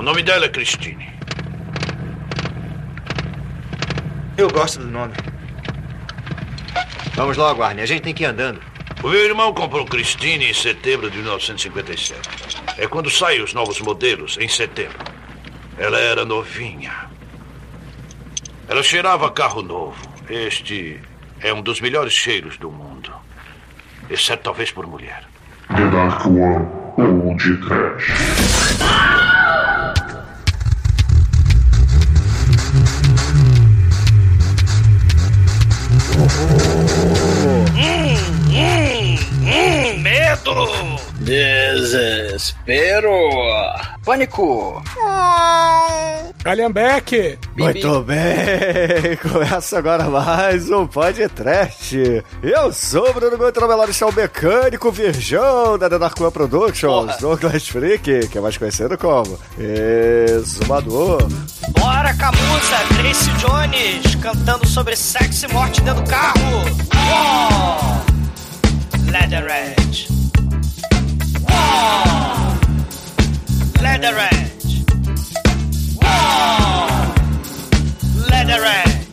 O nome dela é Christine. Eu gosto do nome. Vamos logo, Arne. A gente tem que ir andando. O meu irmão comprou Christine em setembro de 1957. É quando saem os novos modelos, em setembro. Ela era novinha. Ela cheirava carro novo. Este é um dos melhores cheiros do mundo. Exceto talvez por mulher. The Dark One ou de Trash. Hum, medo! Desespero! Pânico! Alien Beck! Muito bem, começa agora mais um podcast. Eu sou o Bruno Gomes, está o mecânico virgão da One Productions, Douglas Freak, que é mais conhecido como Exumador. Bora, Camusa! Grace Jones cantando sobre sexo e morte dentro do carro! Uou! Leatherhead! Uou! Leatherhead! Uou! Leatherhead!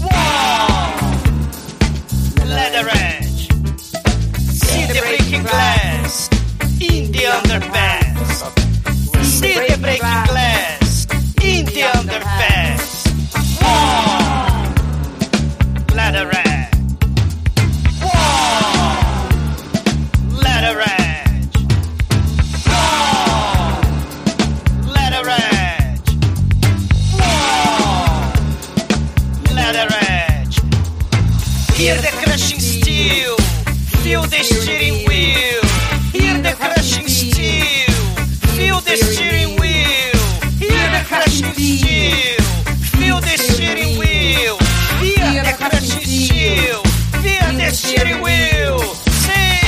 Uou! Leatherhead! See the breaking glass in the underpass! See the breaking glass in the underpass! Uou! Leatherhead! Uou! Hear the crushing steel, feel the steering wheel. Hear the crushing steel, feel the steering wheel. Hear the crushing steel, feel the steering wheel. Hear the crushing steel, feel the steering wheel. Sim,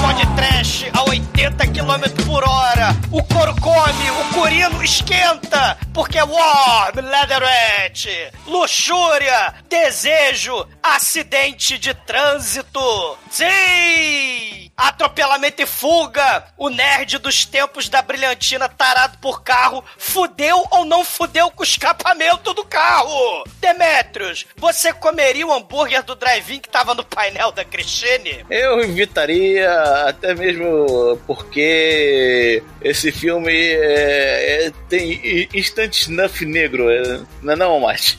pode trash a 80 km por hora. O couro come, o corino esquenta, porque é War, Leatherette, luxúria, desejo, acidente de trânsito. Sim! Atropelamento e fuga! O nerd dos tempos da brilhantina tarado por carro fudeu ou não fudeu com o escapamento do carro? Demetrios, você comeria o hambúrguer do drive-in que tava no painel da Cristine? Eu evitaria, até mesmo porque esse filme é- é- tem instant snuff negro, é- não é não, Mate?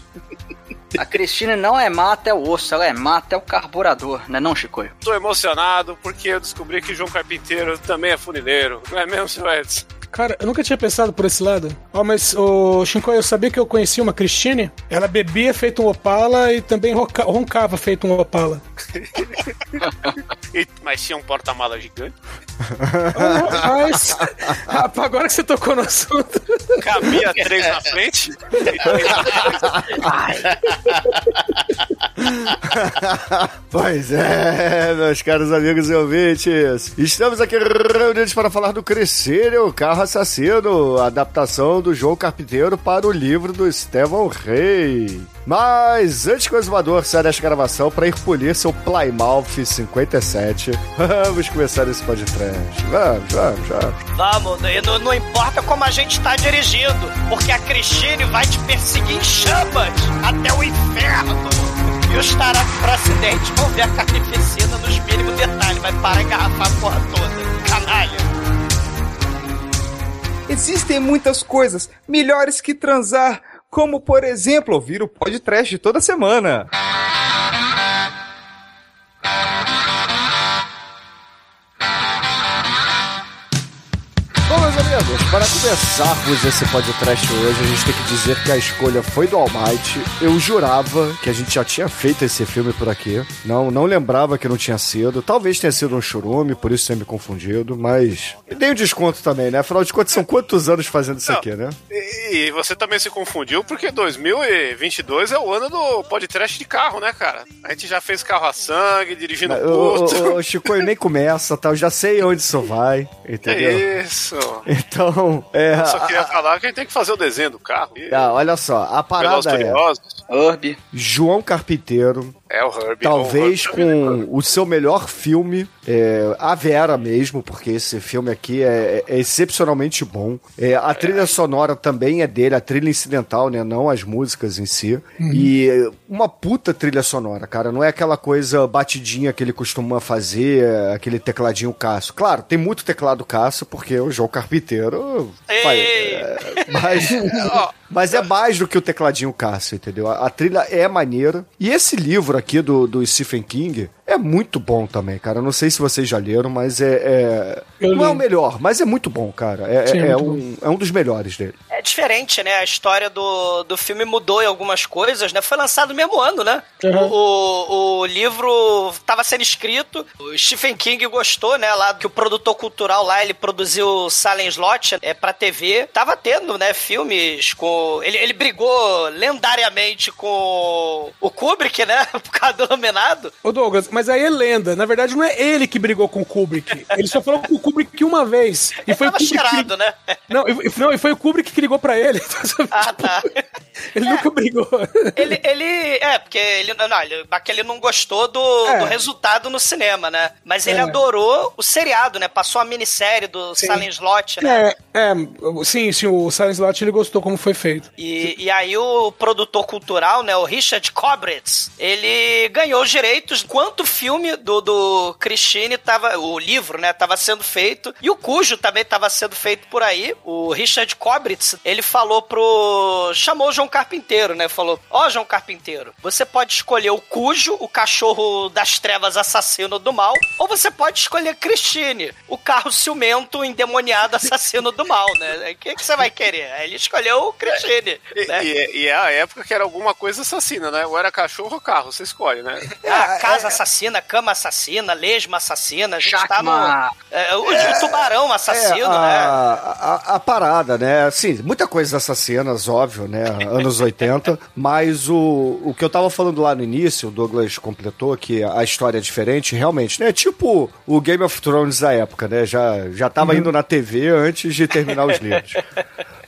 A Cristina não é mata, é o osso, ela é mata, é o carburador, né não, Chicoio? Tô emocionado porque eu descobri que João Carpinteiro também é funileiro. Não é mesmo, seu Edson? Cara, eu nunca tinha pensado por esse lado. Ó, mas, ô, Shinkoi, eu sabia que eu conhecia uma Christine? Ela bebia feito um Opala e também ronca- roncava feito um Opala. Mas tinha um porta-mala gigante. Mas, rapaz, agora que você tocou no assunto. Cabia três na frente. Pois é, meus caros amigos e ouvintes. Estamos aqui reunidos para falar do Crescer, o carro assassino, adaptação do João Carpinteiro para o livro do Estevão Rey. Mas antes que o exumador saia desta gravação para ir polir seu Plymouth 57, vamos começar esse podcast. Vamos, vamos, vamos. Vamos, não, não importa como a gente tá dirigindo, porque a Cristine vai te perseguir em chamas até o inferno. E os tarados pro acidente vão ver a carnificina nos mínimos detalhes, vai parar e engarrafar a porra toda. Canalha. Existem muitas coisas melhores que transar, como por exemplo ouvir o podcast toda semana. Amigos, para começarmos esse podcast hoje, a gente tem que dizer que a escolha foi do Almighty. Eu jurava que a gente já tinha feito esse filme por aqui. Não, não lembrava que não tinha sido. Talvez tenha sido um churume, por isso tenha me confundido, mas. E dei um desconto também, né? Afinal de contas, são quantos anos fazendo isso Não. aqui, né? E, e você também se confundiu porque 2022 é o ano do podcast de carro, né, cara? A gente já fez carro a sangue, dirigindo O, o, o Chico nem começa, tá? Eu já sei onde isso vai, entendeu? É isso. Então, é. Eu só a- queria falar que a gente tem que fazer o desenho do carro. E Ah, olha só, a parada é. Urb. João Carpinteiro É o Herbie. Talvez o Herbie. com o seu melhor filme, é, A Vera mesmo, porque esse filme aqui é, é excepcionalmente bom. É, a trilha sonora também é dele, a trilha incidental, né? Não as músicas em si. E é, uma puta trilha sonora, cara. Não é aquela coisa batidinha que ele costuma fazer, é, aquele tecladinho caço. Claro, tem muito teclado caço, porque o João Carpinteiro. faz- Ei! é, mas, mas é mais do que o tecladinho Cássio, entendeu? A, a trilha é maneira. E esse livro aqui do, do Stephen King é muito bom também, cara. Eu não sei se vocês já leram, mas é. é- não é o melhor, mas é muito bom, cara. É, Sim, é- é é um, é um dos melhores dele. É diferente, né? A história do, do filme mudou em algumas coisas, né? Foi lançado no mesmo ano, né? Uhum. O, o, o livro estava sendo escrito, o Stephen King gostou, né? Lá que o produtor cultural lá, ele produziu Silent Slot é, pra TV. Tava tendo, né? Filmes com... Ele, ele brigou lendariamente com o Kubrick, né? Por causa do Iluminado. Ô Douglas, mas aí é lenda. Na verdade, não é ele que brigou com o Kubrick. Ele só falou com o Kubrick uma vez. E foi o Tava Kubrick que- cheirado, né? Não, e, e- não, e foi o Kubrick que ligou pra ele. Ah, tá. Ele nunca brigou. Ele, ele. É, porque ele. Não, ele, ele não gostou do, É. do resultado no cinema, né? Mas ele É. adorou o seriado, né? Passou a minissérie do Sim. Silent Slot, né? É, é, sim, sim, o Silent Slot ele gostou como foi feito. E, e aí o produtor cultural, né, o Richard Kobritz, ele ganhou os direitos enquanto o filme do, do Christine tava, o livro, né, tava sendo feito, e o Cujo também tava sendo feito por aí. O Richard Kobritz, ele falou pro... chamou o João Carpinteiro, né, falou, ó João Carpinteiro, você pode escolher o Cujo, o cachorro das trevas assassino do mal, ou você pode escolher Christine, o carro ciumento endemoniado assassino do mal, né? O que, que você vai querer? Aí Ele escolheu o Christine. E, né? e- e é a época que era alguma coisa assassina, né? Ou era cachorro ou carro, você escolhe, né? Ah, casa assassina, cama assassina, lesma assassina, a gente tá no. É, o, o tubarão assassino, É, né? a, a, a parada, né? Assim, muita coisa dessas cenas, óbvio, né? Anos 80. Mas o, o que eu tava falando lá no início, o Douglas completou que a história é diferente, realmente, né? Tipo o Game of Thrones da época, né? Já, já tava indo na TV antes de terminar os livros.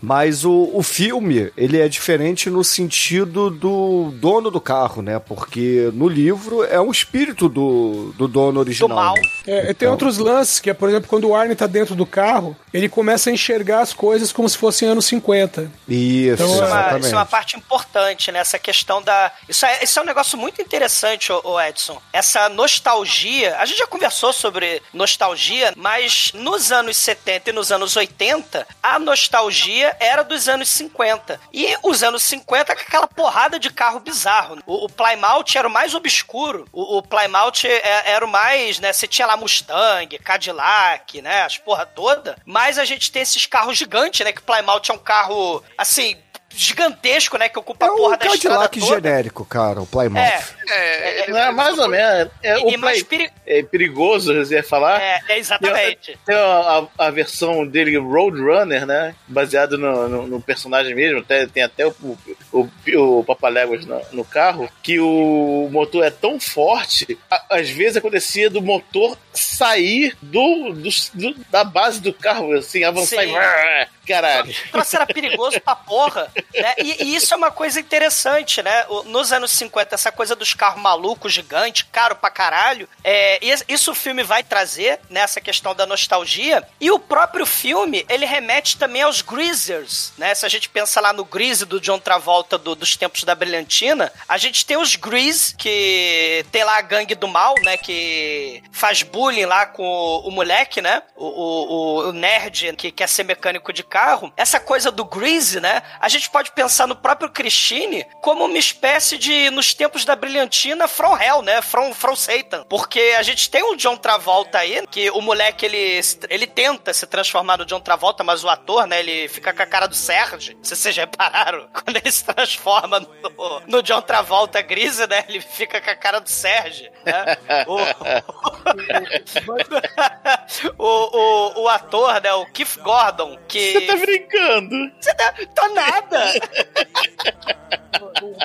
Mas o, o filme, ele é diferente no sentido do dono do carro, né? Porque no livro é um espírito do, do dono original. Do mal. né? É, tem Então. outros lances, que é, por exemplo, quando o Arne tá dentro do carro, ele começa a enxergar as coisas como se fossem anos 50. Isso, Então, Isso é, uma, isso é uma parte importante, né? Essa questão da. Isso é, isso é um negócio muito interessante, ô, ô Edson. Essa nostalgia. A gente já conversou sobre nostalgia, mas nos anos 70 e nos anos 80, a nostalgia era dos anos 50. E os anos 50 com aquela porrada de carro bizarro. O, o Plymouth era o mais obscuro. O, o Plymouth é- era o mais, né? Você tinha lá Mustang, Cadillac, né? As porra toda. Mas a gente tem esses carros gigantes, né? Que o Plymouth é um carro, assim, gigantesco, né? Que ocupa É a porra um da estrada Cadillac toda. genérico, cara, o Plymouth. É, É, É, mais ou menos. É, e o mais play, peri... é perigoso, você ia falar. É, é exatamente. Tem a, a- a versão dele, Roadrunner, né? Baseado no, no- no personagem mesmo. Até, tem até o, o, o Papaléguas no, no carro. Que o motor é tão forte, a- às vezes acontecia do motor sair do, do- do- da base do carro, assim, avançar Sim. e. Caralho. O troço era perigoso pra porra, né? E, e isso é uma coisa interessante, né? Nos anos 50, essa coisa dos carros malucos, gigantes, caro pra caralho, é, isso o filme vai trazer, nessa questão da nostalgia. E o próprio filme, ele remete também aos Greasers, né? Se a gente pensa lá no Grease do John Travolta do- dos tempos da Brilhantina, a gente tem os Grease, que tem lá a gangue do mal, né? Que faz bullying lá com o, o moleque, né? O, o- o nerd que quer ser mecânico de carro. Essa coisa do Grease, né? A gente pode pensar no próprio Christine como uma espécie de, nos tempos da Brilhantina, From Hell, né? From, from Satan. Porque a gente tem o John Travolta aí, que o moleque, ele, ele tenta se transformar no John Travolta, mas o ator, né? Ele fica com a cara do Serge. Se vocês repararam, quando ele se transforma no, no John Travolta Grease, né? Ele fica com a cara do Serge, né? O, o, o, o ator, né? O Keith Gordon, que... Você tá brincando? Você tá... Tô nada!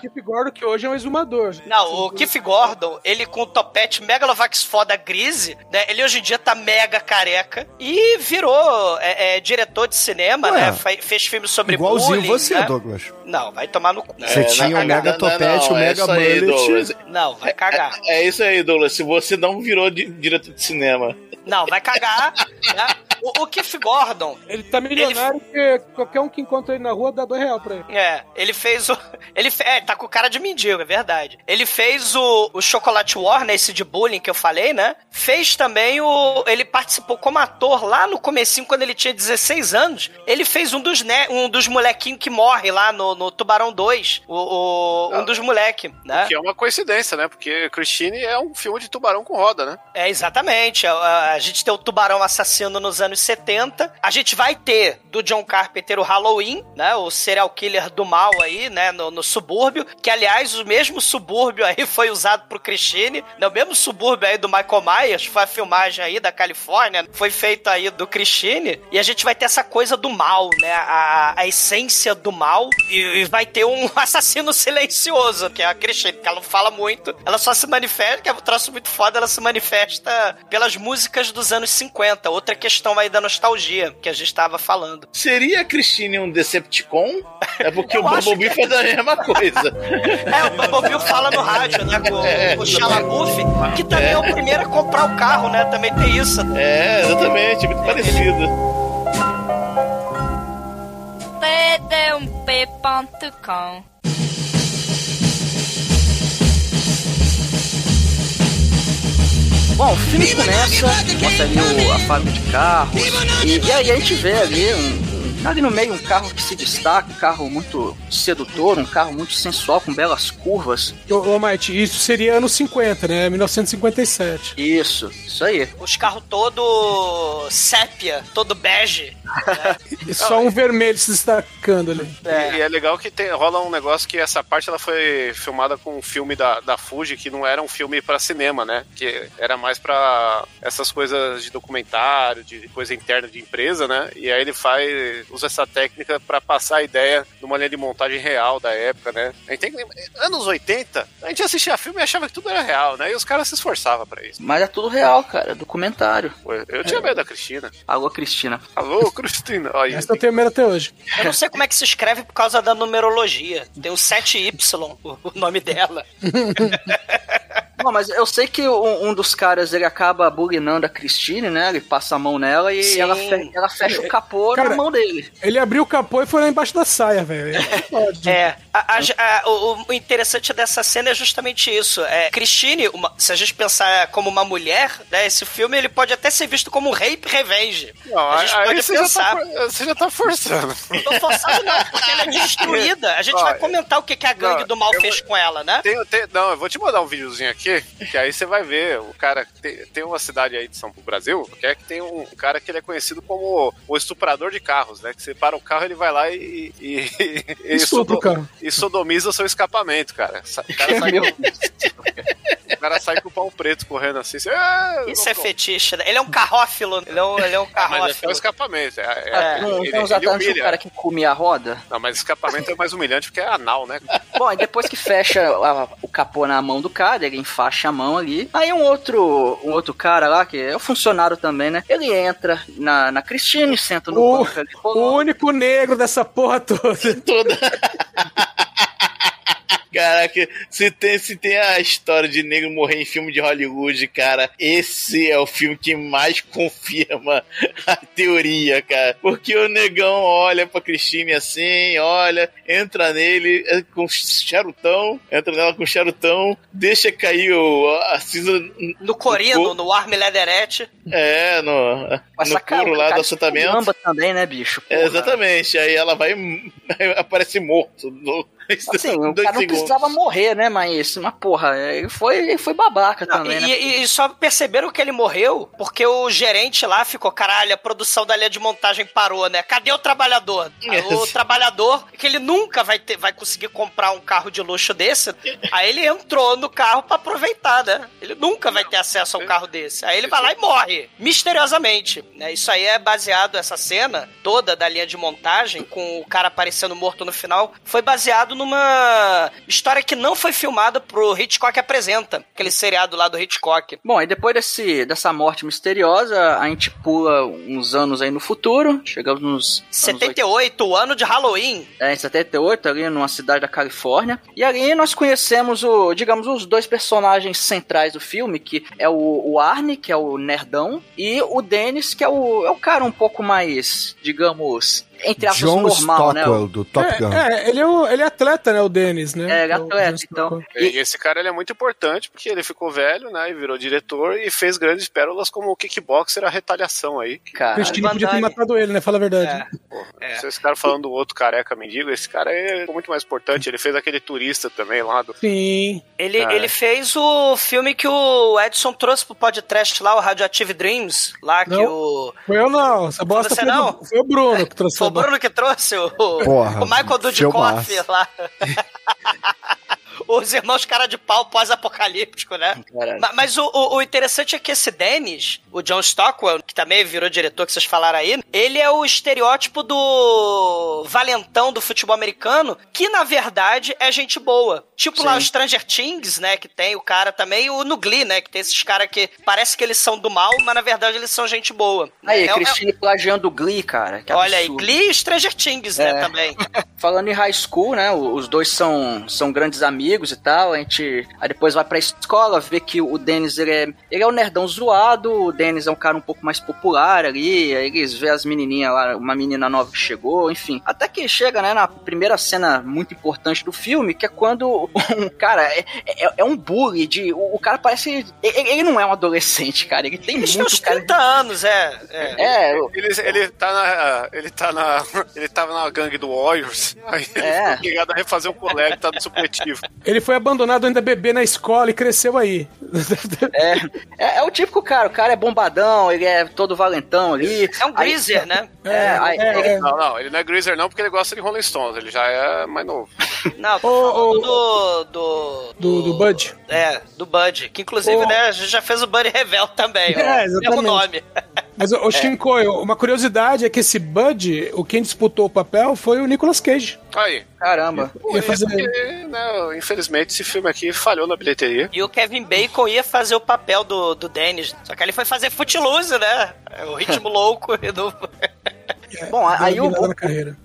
Keith Gordon, que hoje é um exumador. Não, o Keith Gordon, ele com o topete Megalovax foda grise, né? Ele hoje em dia tá mega careca e virou é, é, diretor de cinema, Ué, né? Fe- fez filmes sobre Igualzinho bullying, você, né? Douglas. Não, vai tomar no cu. Você É, tinha o cagar. mega topete, o é mega aí, mullet. Não, vai cagar. É isso aí, Douglas. Se você não virou di- diretor de cinema. Não, vai cagar. né? O, o Keith Gordon, Ele tá milionário porque qualquer um que encontra ele na rua dá dois reais pra ele. É, ele fez o. Ele fe... É, tá com cara de mendigo, é verdade. Ele fez o, o Chocolate War, né? Esse de bullying que eu falei, né? Fez também o. Ele participou como ator lá no comecinho, quando ele tinha 16 anos. Ele fez um dos, né, um dos molequinhos que morre lá no, no Tubarão 2. O, o- um dos moleques, né? Que é uma coincidência, né? Porque Christine é um filme de tubarão com roda, né? É, exatamente. A, a- a gente tem o Tubarão Assassino nos anos 70. A gente vai ter do John Carpenter o Halloween, né? O serial killer do mal aí, né? No, no subúrbio. Que, aliás, o mesmo subúrbio aí foi usado pro Christine. Né, o mesmo subúrbio aí do Michael Myers. Foi a filmagem aí da Califórnia. Foi feito aí do Christine. E a gente vai ter essa coisa do mal, né? A, a essência do mal. E, e vai ter um assassino silencioso, que é a Christine. Que ela não fala muito. Ela só se manifesta, que é um troço muito foda. Ela se manifesta pelas músicas dos anos 50. Outra questão aí da nostalgia que a gente tava falando. Seria a Christine um Decepticon? É porque Eu o Bumblebee faz a mesma coisa. É, o Bumblebee fala no rádio, né? Com, com o Shalabuff, que também é. o primeiro a comprar o carro, né? Também tem isso. É, exatamente, muito parecido. td1p.com Bom, o filme começa, mostra ali o- a fábrica de carros, e, e aí a gente vê ali um, um- ali no meio um carro que se destaca, um carro muito sedutor, um carro muito sensual, com belas curvas. Ô, ô Mike, isso seria anos 50, né? 1957. Isso, isso aí. Os carros todo sépia, todo bege. E só um vermelho se destacando ali. E, e é legal que tem, rola um negócio que essa parte ela foi filmada com um filme da, da Fuji que não era um filme pra cinema, né? Que era mais pra essas coisas de documentário, de coisa interna de empresa, né? E aí ele faz, usa essa técnica pra passar a ideia de uma linha de montagem real da época, né? A gente tem que lembrar, anos 80, a gente assistia filme e achava que tudo era real, né? E os caras se esforçavam pra isso. Mas é tudo real, cara, documentário. Pô, Eu tinha medo da Cristina. Alô, Cristina. Alô, Cristina. Aí, Essa eu tenho medo até hoje. Eu não sei como é que se escreve por causa da numerologia. Tem o 7Y, o o nome dela. Não, mas eu sei que um, um dos caras ele acaba bulinando a Christine, né? Ele passa a mão nela e Sim. ela, fe- ela fecha o capô Cara, na mão dele. Ele abriu o capô e foi lá embaixo da saia, velho. É, a- a- a- o, o interessante dessa cena é justamente isso. É, Christine, uma- se a gente pensar como uma mulher, né, esse filme ele pode até ser visto como um rape revenge. Não, a gente aí pode você já, tá, for- você já tá forçando. Não tô forçado não, porque ela é destruída. A gente Ó, vai comentar o que, que a gangue não, do mal eu fez com ela, né? Tem- tem- não, eu vou te mandar um videozinho aqui, que aí você vai ver. O cara. Tem, tem uma cidade aí de São Paulo, Brasil, que é que tem um cara que ele é conhecido como o estuprador de carros, né? Que você para o carro, ele vai lá e. e, e, Estupra o carro. e sodomiza o seu escapamento, cara. O cara sai, o cara sai com o pau preto correndo assim. Você, "Ah, Isso é não- fetiche, né? Ele é um carrófilo. Ele é um, ele é um Ah, mas é carrófilo. escapamento. É, é- É. Não, ele, então ele o cara que comia a roda. Não, mas escapamento é mais humilhante porque é anal, né? Bom, aí depois que fecha a- o capô na mão do cara, ele enfaixa a mão ali. Aí um outro, um outro cara lá, que é o funcionário também, né? Ele entra na, na Christine, senta no O, banco ali, o único negro dessa porra toda. Toda. Caraca, se tem, se tem a história de negro morrer em filme de Hollywood, cara, esse é o filme que mais confirma a teoria, cara. Porque o negão olha pra Christine assim, olha, entra nele é, com charutão, entra nela com charutão, deixa cair o, a cinza No corino, co- no arme leatherette. é, no, Mas no couro lá do assentamento. Lamba também, né, bicho? É, exatamente, aí ela vai aparece morto. No, Assim, o cara não segundos. Precisava morrer, né, mas, mas porra, ele foi, ele foi babaca Não, também, e, né? e- e só perceberam que ele morreu porque o gerente lá ficou, caralho, a produção da linha de montagem parou, né? Cadê o trabalhador? Aí O Yes. trabalhador, que ele nunca vai ter, vai conseguir comprar um carro de luxo desse, aí ele entrou no carro pra aproveitar, né? Ele nunca vai ter acesso a um carro desse. Aí ele vai lá e morre, misteriosamente. Né? Isso aí é baseado, essa cena toda da linha de montagem, com o cara aparecendo morto no final, foi baseado numa história que não foi filmada pro Hitchcock Apresenta, aquele seriado lá do Hitchcock. Bom, aí depois desse, dessa morte misteriosa, a gente pula uns anos aí no futuro, chegamos nos... anos 78, o ano de Halloween. É, em 78, ali numa cidade da Califórnia. E ali nós conhecemos o, digamos, os dois personagens centrais do filme, que é o, o Arne, que é o nerdão, e o Dennis, que é o, é o cara um pouco mais, digamos, entre aspas, John normal, né? Stockwell, do Top Gun. É, é, ele é, o, ele é atleta, né? O Dennis, né? É, ele é atleta, o- então. E esse cara ele é muito importante porque ele ficou velho, né? E virou diretor e fez grandes pérolas como o Kickboxer, a retaliação aí. Cara, Christine Van podia ter matado ele, né? Fala a verdade. É. É. Se esse cara falando do outro careca mendigo, esse cara é muito mais importante. Ele fez aquele turista também lá do. Sim. Ele, Ah, ele é. fez o filme que o Edson trouxe pro podcast lá, o Radioactive Dreams, lá que Não. o. Foi eu não. Essa bosta Você foi, não? do- foi o Bruno que trouxe Foi o. Bruno que trouxe o, Porra, o Michael Dudikoff lá. Os irmãos cara de pau pós-apocalíptico, né? Caralho. Ma- Mas o, o- o interessante é que esse Dennis, o John Stockwell, que também virou diretor, que vocês falaram aí, ele é o estereótipo do valentão do futebol americano, que na verdade é gente boa. Tipo lá o Stranger Things, né? Que tem o cara também, o no Glee, né? Que tem esses caras que parece que eles são do mal, mas na verdade eles são gente boa. Aí, É- é- Cristine plagiando o Glee, cara. Olha aí, absurdo. Glee e Stranger Things, né? É. Também. Falando em high school, né? Os dois são, são grandes amigos e tal. A gente aí depois vai pra escola, vê que o Dennis ele é, ele é um nerdão zoado. O Dennis é um cara um pouco mais popular ali. Aí eles vê as menininhas lá, uma menina nova que chegou, enfim. Até que chega, né, na primeira cena muito importante do filme, que é quando um cara é, é, é um bully de. O, o cara parece. Ele, ele não é um adolescente, cara. Ele tem Eles uns muito cara. 30 anos, é. é. É, Ele, ele tá na. Ele tá na. Ele tava na gangue do Warriors. Aí ele É. foi obrigado a refazer o colégio, tá no supletivo. Ele foi abandonado ainda bebê na escola e cresceu aí. É, é, é o típico cara, o cara é bombadão, ele é todo valentão ali. É um Aí- greaser, né? É, aí- é, ele- é. Não, não, ele não é Greaser não, porque ele gosta de Rolling Stones, ele já é mais novo. Não, tô falando ô, do, do, Do, do Bud. É, do Bud. Que inclusive, Ô. né, a gente já fez o Buddy Revel também, ó. É, Mesmo exatamente. nome. Mas, ô Shinkoio, uma curiosidade é que esse Bud, o quem disputou o papel foi o Nicolas Cage. Aí. Caramba. Por Ia isso fazer- que, né, infelizmente, esse filme aqui falhou na bilheteria. E o Kevin Bacon ia fazer o papel do, do Dennis. Só que ele foi fazer Footloose, né? É O ritmo louco e do... Bom, aí Deu o,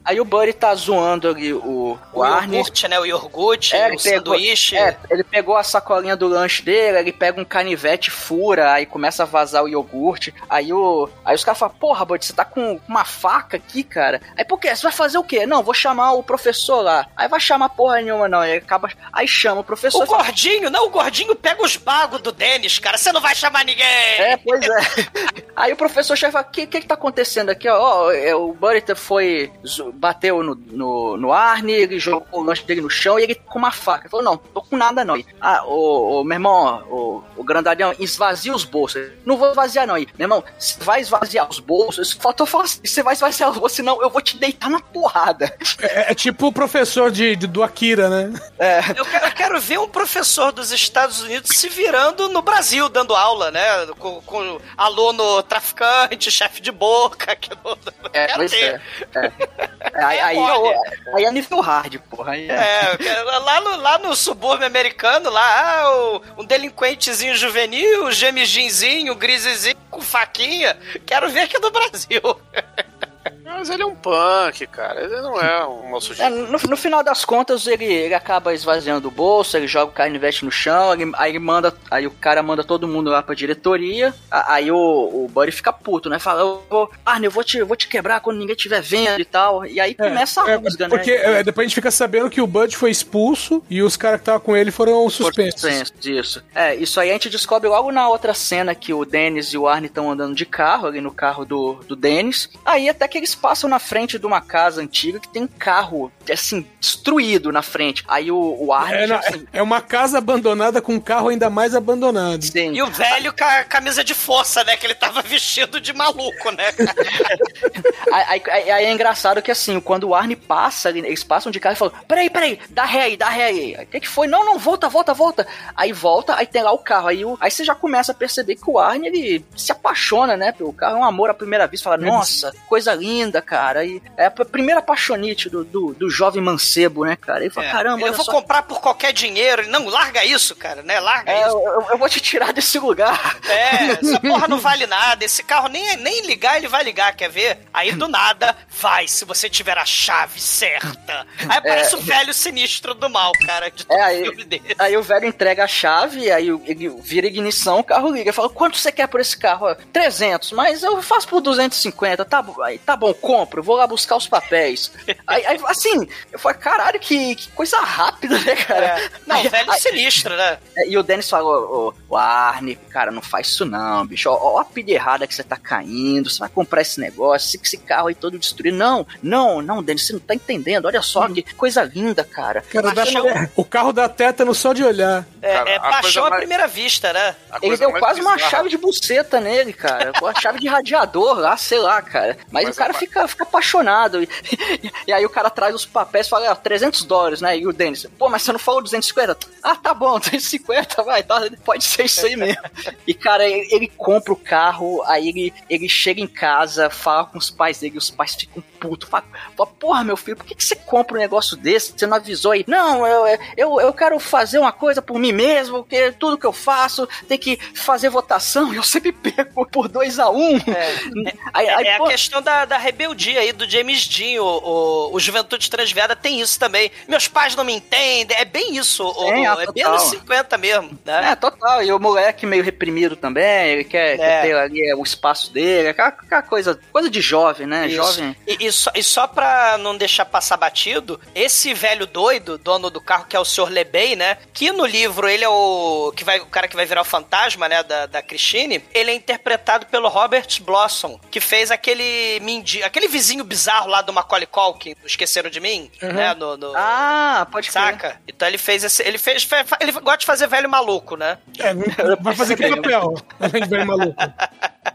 aí o Buddy tá zoando ali o, o, O Arne. iogurte, né? O iogurte, É, o ele pegou, sanduíche. é, ele pegou a sacolinha do lanche dele, ele pega um canivete, fura, aí começa a vazar o iogurte. Aí o, aí os caras falam: Porra, Buddy, você tá com uma faca aqui, cara? Aí por quê? Você vai fazer o quê? Não, vou chamar o professor lá. Aí vai chamar porra nenhuma, não. Ele acaba. Aí chama o professor. O e fala, gordinho, não, o gordinho pega os bagos do Dennis, cara. Você não vai chamar ninguém. É, pois é. Aí o professor chefe fala: o que, que que tá acontecendo aqui? Ó, Ó, é, o Buddy foi. bateu no, no, no Arne, ele jogou o lanche dele no chão e ele com uma faca. Ele falou: não, tô com nada não. Ah, o, o meu irmão, o, o grandalhão, esvazia os bolsos. Ele, Não vou esvaziar, não. Ele, meu irmão, você vai esvaziar os bolsos? Faltou falar assim: você vai esvaziar os bolsos, senão eu vou te deitar na porrada. É, é tipo o professor de, de- do Akira, né? É. Eu quero, eu quero ver um professor dos Estados Unidos se virando no Brasil, dando aula, né? Com, com aluno traficante, chefe de boca. Que não, É, quero pois ter. é. É, Aí, aí, mole. aí é nível hard, porra. É. É, lá no, lá no subúrbio americano, lá, ah, o- um delinquentezinho juvenil, gemiginzinho, um grisezinho com faquinha. Quero ver aqui do Brasil. Mas ele é um punk, cara. Ele não é um moço É, no, no final das contas, ele, ele acaba esvaziando o bolso, ele joga o canivete no chão, ele- aí ele manda. Aí o cara manda todo mundo lá pra diretoria. a- Aí o, o Buddy fica puto, né? Fala, eu vou, Arne, eu vou te, vou te quebrar quando ninguém estiver vendo e tal. E aí começa a É, rusga, né? porque é, depois a gente fica sabendo que o Bud foi expulso e os caras que estavam com ele foram suspensos. Suspenso, Isso. É, isso aí a gente descobre logo na outra cena que o Dennis e o Arne estão andando de carro, ali no carro do, do Dennis. Aí até que eles passam na frente de uma casa antiga que tem um carro, assim, destruído na frente. Aí o, o Arne. É, assim, é uma casa abandonada com um carro ainda mais abandonado. sim. E o velho com a camisa de força, né? Que ele tava vestido de maluco, né? Aí, aí- aí é engraçado que assim, quando o Arne passa, ele- eles passam de carro e falam: Peraí, peraí, dá ré aí, dá ré aí. Aí, O que, que foi? Não, não, volta, volta, volta. Aí volta, aí tem lá o carro. Aí, o- aí você já começa a perceber que o Arne ele se apaixona, né? Pelo carro é um amor à primeira vista. Fala, nossa, coisa linda. Linda, cara. E é a primeira apaixonite do, do, do jovem mancebo, né, cara? Ele fala, É. caramba, eu vou só. comprar por qualquer dinheiro. Não, larga isso, cara, né? Larga É, isso. eu, eu vou te tirar desse lugar. É, essa porra não vale nada. Esse carro nem, nem ligar, ele vai ligar, quer ver? Aí do nada, vai, se você tiver a chave certa. Aí aparece o velho sinistro do mal, cara, de É, aí- filme dele. Aí o velho entrega a chave, aí ele vira ignição, o carro liga. Fala, quanto você quer por esse carro? "Ah, 300, mas eu faço por 250. Tá, bom, aí, tá bom, compro, vou lá buscar os papéis. aí, aí, assim, eu falei, caralho, que, que coisa rápida, né, cara? É. Não, Aí- velho aí- sinistro, né? É, E o Dennis falou, ô, ô, Arne, cara, não faz isso não, bicho. Ó, ó a pilha errada que você tá caindo, você vai comprar esse negócio, esse, esse carro aí todo destruído. Não, não, não, Dennis, você não tá entendendo. Olha só que coisa linda, cara. Cara, dá- o carro dá tétano só de olhar. É, Cara, é paixão à mais- primeira vista, né? Ele deu quase uma chave de buceta nele, cara. Com a chave de radiador lá, sei lá, cara. Mas, Mas o cara fica, fica apaixonado. E, e aí o cara traz os papéis e fala, ó, 300 dólares, né? E o Dennis, pô, mas você não falou 250? Ah, tá bom, 250, vai, tá, pode ser isso aí mesmo. E, cara, ele, ele compra o carro, aí ele, ele chega em casa, fala com os pais dele, os pais ficam putos. Fala, fala, porra, meu filho, por que, que você compra um negócio desse? Você não avisou aí? Não, eu, eu, eu quero fazer uma coisa por mim mesmo, porque tudo que eu faço tem que fazer votação, e eu sempre perco por 2 a 1 um. Aí, aí, é pô, a questão da, da rebeldia aí do James Dean, o, o, o Juventude Transviada tem isso também. Meus pais não me entendem, é bem isso, o- É, é bem anos 50 mesmo, né? É, total. E o moleque meio reprimido também, ele quer, quer É. ter ali é, o espaço dele, aquela, aquela coisa, coisa de jovem, né? Isso. Jovem. E, e só, e só pra não deixar passar batido, esse velho doido, dono do carro, que é o Sr. Lebey, né? Que no livro ele é o que vai, o cara que vai virar o fantasma, né? Da, da Christine. Ele é interpretado pelo Robert Blossom, que fez aquele mendigo, aquele vizinho bizarro lá do Macaulay Culkin, Esqueceram de Mim, né? No, no- Ah, pode crer. Saca? Então ele fez esse. Ele fez. fe- Ele gosta de fazer velho maluco, né? É, vai fazer que papel, velho maluco.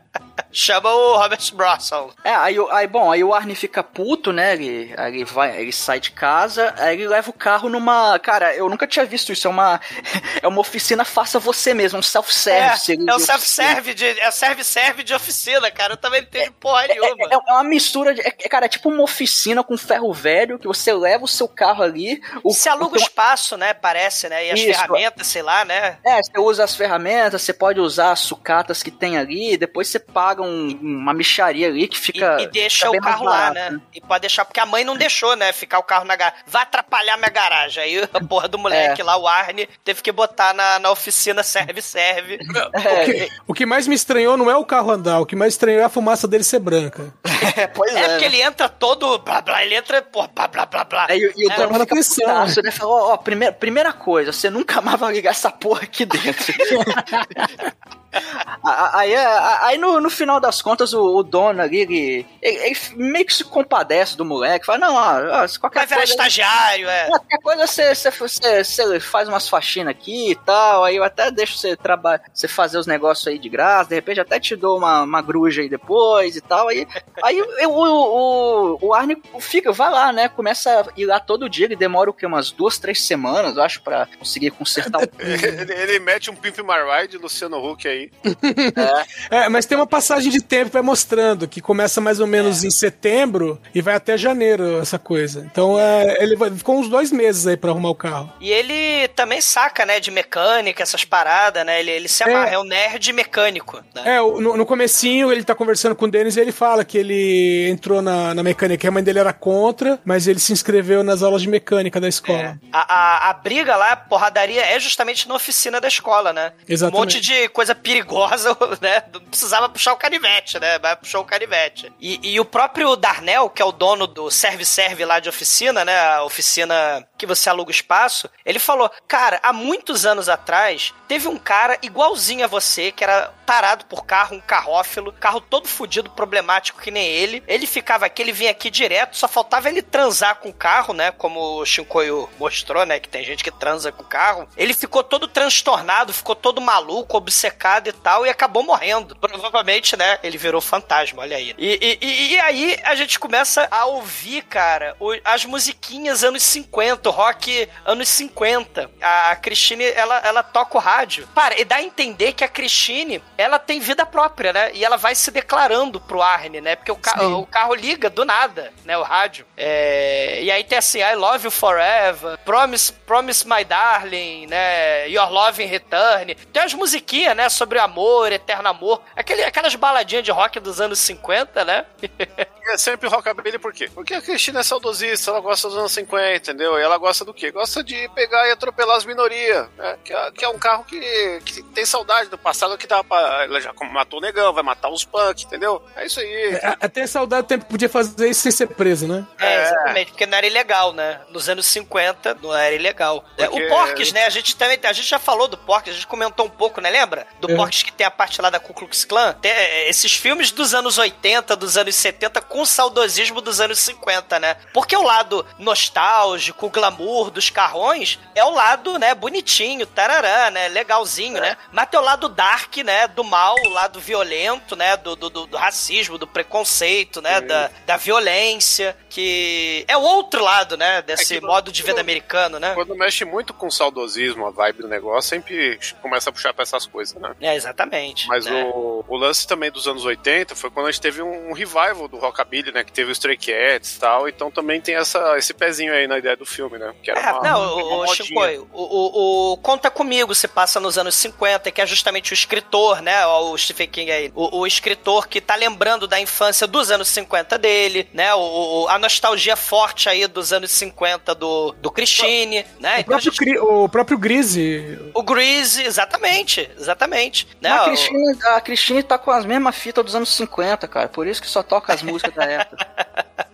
Chama o Robert Blossom. É, aí, o- aí, bom, aí o Arne fica puto, né? Ele, ele vai, ele sai de casa, aí ele leva o carro numa. Cara, eu nunca tinha visto isso. É uma, é uma oficina faça você mesmo, um É, self-service. é o de self-serve de, é serve-serve de oficina, cara. Eu também não tenho porra nenhuma. É, é uma mistura de. É, cara, é tipo uma oficina com ferro velho que você leva o seu carro ali. O, Se aluga o o- espaço, né? Parece, né? E as Isso. ferramentas, sei lá, né? É, você usa as ferramentas, você pode usar as sucatas que tem ali, depois você paga um- uma micharia ali que E, fica. e deixa fica o carro lá, barato, né? E pode deixar, porque a mãe não deixou, né? Ficar o carro na garagem. Vai atrapalhar minha garagem. Aí a porra do moleque É. lá, o Arne, teve que botar na, na oficina serve-serve. É, O que, o que mais me estranhou não é o carro andar, o que mais estranhou é a fumaça dele ser branca. é, pois É é. porque ele entra todo blá blá, ele entra, porra, blá blá blá blá. Aí, e o É, dono fica atenção, putaço, né? Fala, ó, ó, primeira, primeira coisa, você nunca mais vai ligar essa porra aqui dentro. A- a- aí, aí no, no final das contas, o, o dono ali, ele, ele- ele meio que se compadece do moleque, fala, não, ó, ó, se qualquer Vai virar coisa... estagiário, é. Qualquer coisa você, você, você, você faz umas faxinas aqui e tal, aí eu até deixo você trabalhar, você fazer os negócios aí de graça, de repente até te dou uma, uma gruja aí depois e tal. Aí, aí eu- o, o, o Arne fica, vai lá, né? Começa a ir lá todo dia, ele demora o quê? Umas duas, três semanas, eu acho, pra conseguir consertar o. Ele, ele mete um Pimp My Ride, Luciano Huck aí. É, mas tem uma passagem de tempo que vai mostrando, que começa mais ou menos em setembro e vai até janeiro essa coisa. Então é, ele ficou uns dois meses aí pra arrumar o carro. E ele também saca, né, de mecânica, essas paradas, né? Ele, ele se amarra, é, um nerd mecânico, né? É, no, no comecinho ele tá conversando com o Denis e ele fala que ele entrou na, na mecânica, a mãe dele era contra, mas ele se inscreveu nas aulas de mecânica da escola. A, a, a briga lá, a porradaria, é justamente na oficina da escola, né? Exatamente. Um monte de coisa perigosa, né? Não precisava puxar o canivete, né? Vai puxar o canivete. E, e o próprio Darnell, que é o dono do serve-serve lá de oficina, né? A oficina que você aluga o espaço, ele falou: Cara, há muitos anos atrás, teve um cara igualzinho a você, que era tarado por carro, um carrófilo, carro todo fudido, problemático que nem ele. Ele ficava aqui, ele vinha aqui direto, só faltava ele transar com o carro, né? Como o Shinkoio mostrou, né? Que tem gente que transa com o carro. Ele ficou todo transtornado, ficou todo maluco, obcecado e tal, e acabou morrendo. Provavelmente, né? Ele virou fantasma, olha aí. E, e- e- aí a gente começa a ouvir, cara, as musiquinhas anos 50, muito rock anos 50. A Christine, ela, ela toca o rádio. Para, e dá a entender que a Christine, ela tem vida própria, né? E ela vai se declarando pro Arne, né? Porque o, ca o carro liga do nada, né? O rádio. É... E aí tem assim, I love you forever, promise, promise my darling, né? Your love in return. Tem as musiquinhas, né? Sobre amor, eterno amor. Aquele, aquelas baladinhas de rock dos anos 50, né? É sempre rockabilly por quê? Porque a Cristina é saudosista, ela gosta dos anos 50, entendeu? E ela gosta do quê? Gosta de pegar e atropelar as minorias, né? Que é, que é um carro que, que tem saudade do passado que dava pra... Ela já matou o negão, vai matar os punk, entendeu? É isso aí. É, até saudade do tempo que podia fazer isso sem ser preso, né? É, exatamente, porque não era ilegal, né? Nos anos 50 não era ilegal. É, Porque- O Porques, né? A gente também. A gente já falou do Porques, a gente comentou um pouco, né? Lembra? Do É. Porques que tem a parte lá da Ku Klux Klan. Tem, é, esses filmes dos anos 80, dos anos 70, com saudosismo dos anos 50, né? Porque o lado nostálgico, o glamour dos carrões é o lado, né, bonitinho, tarará, né? Legalzinho, né? Mas tem o lado dark, né? Do mal, o lado violento, né? Do, do, do- racismo, do preconceito, né? Da, da violência, que é o outro lado, né? Desse É modo de vida americano, né? Quando mexe muito com saudosismo, a vibe do negócio, sempre começa a puxar pra essas coisas, né? É, exatamente. Mas né? o, o lance também dos anos 80 foi quando a gente teve um revival do Rockabilly, né? Que teve o Stray Cats e tal. Então também tem essa, esse pezinho aí na ideia do filme, né? Que era É, uma, não, uma o, o. Chico, o, o, o Conta Comigo se passa nos anos 50, que é justamente o escritor, né? O Stephen King aí. O, o escritor que tá lembrando da infância dos anos 50 dele, né? O, o- a nostalgia forte aí dos anos 50 do, do Christine, né? O Então próprio, gente- Cri- o próprio Grise. o Grease, exatamente, exatamente. Né? a, O- Cristine, a Cristine tá com as mesmas fitas dos anos 50, cara. Por isso que só toca as músicas da época.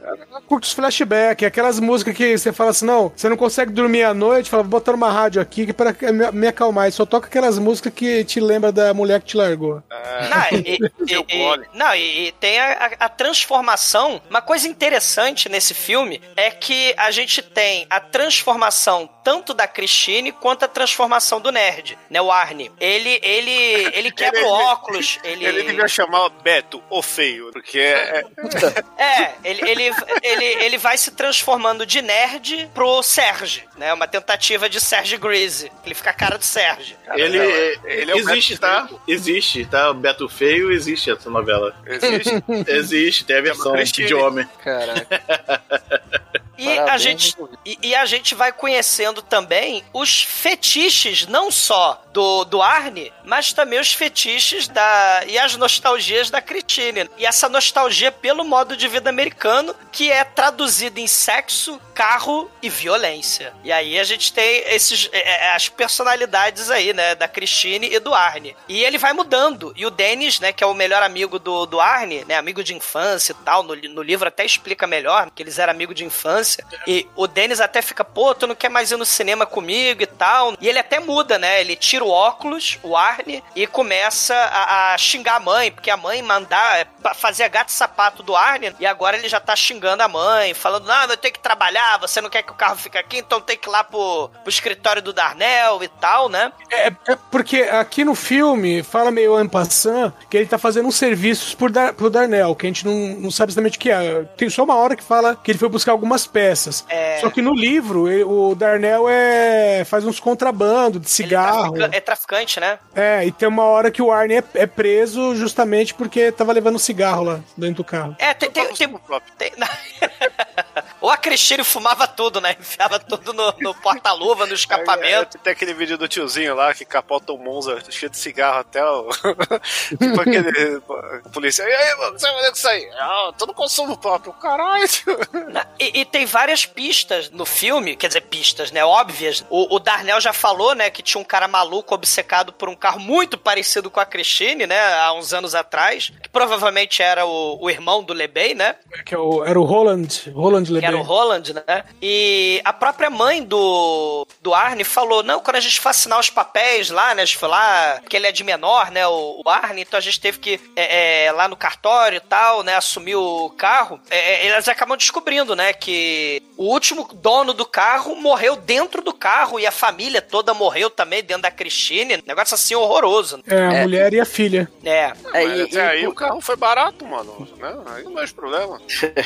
Curta os flashbacks, aquelas músicas que você fala assim, não, você não consegue dormir à noite, fala, vou botar uma rádio aqui que para me, acalmar. E só toca aquelas músicas que te lembra da mulher que te largou. Não, e, e- e- não, e, tem a, a- a transformação. Uma coisa interessante nesse filme é que a gente tem a transformação tanto da Christine quanto a transformação do nerd, né? O Arne. Ele, ele, ele quebra Ele- o óculos, ele. Ele devia chamar Beto o Feio, porque é, É, ele, ele, ele, ele vai se transformando de nerd pro Serge, né? Uma tentativa de Serge Greasy. Ele fica a cara do Serge. Ele, ele é o existe, Beto tá? Existe, tá? O Beto Feio existe essa novela. Existe? existe, tem a versão de homem. Caraca. E a, gente, e, e a gente vai conhecendo também os fetiches, não só do, do Arne, mas também os fetiches da e as nostalgias da Christine. E essa nostalgia pelo modo de vida americano, que é traduzido em sexo, carro e violência. E aí a gente tem esses é, é, as personalidades aí, né, da Christine e do Arne. E ele vai mudando. E o Dennis, né, que é o melhor amigo do, do Arne, né, amigo de infância e tal, no, no livro até explica melhor que eles eram amigos de infância. E o Dennis até fica, pô, tu não quer mais ir no cinema comigo e tal. E ele até muda, né? Ele tira o óculos, o Arne, e começa a, a xingar a mãe, porque a mãe mandar é, fazer gato sapato do Arne, e agora ele já tá xingando a mãe, falando, não, eu tenho que trabalhar, você não quer que o carro fique aqui, então tem que ir lá pro, pro escritório do Darnell e tal, né? É, é porque aqui no filme fala meio en passant que ele tá fazendo uns serviços por Dar, pro Darnell, que a gente não, não sabe exatamente o que é. Tem só uma hora que fala que ele foi buscar algumas peças. É. Só que no livro, ele- o Darnell é, faz uns contrabando de cigarro. Trafica- é traficante, né? É, e tem uma hora que o Arne é, é preso justamente porque tava levando cigarro lá dentro do carro. É, tem. tem, tem, tem- Ou a Cristine fumava tudo, né? Enfiava tudo no, no porta-luva, no escapamento. É, tem aquele vídeo do tiozinho lá que capota o Monza cheio de cigarro até o. tipo aquele. polícia. E aí, mano, você vai fazer com isso aí? Ah, todo consumo próprio. Caralho. Na- E, e tem várias pistas no filme, quer dizer, pistas, né? Óbvias. O, o Darnell já falou, né, que tinha um cara maluco obcecado por um carro muito parecido com a Christine, né? Há uns anos atrás. Que provavelmente era o, o irmão do LeBay, né? Que é o- era o Roland, Roland que era o. Roland, né? E a própria mãe do, do Arne falou: não, quando a gente for assinar os papéis lá, né? A gente foi lá, porque ele é de menor, né? O, o Arne, então a gente teve que é, é, lá no cartório e tal, né? Assumir o carro. É, é, elas acabam descobrindo, né? Que o último dono do carro morreu dentro do carro e a família toda morreu também dentro da Christine. Negócio assim horroroso. É, a É. mulher e a filha. É. Mas e- até e- aí o carro foi barato, mano. Né? Aí não vejo problema.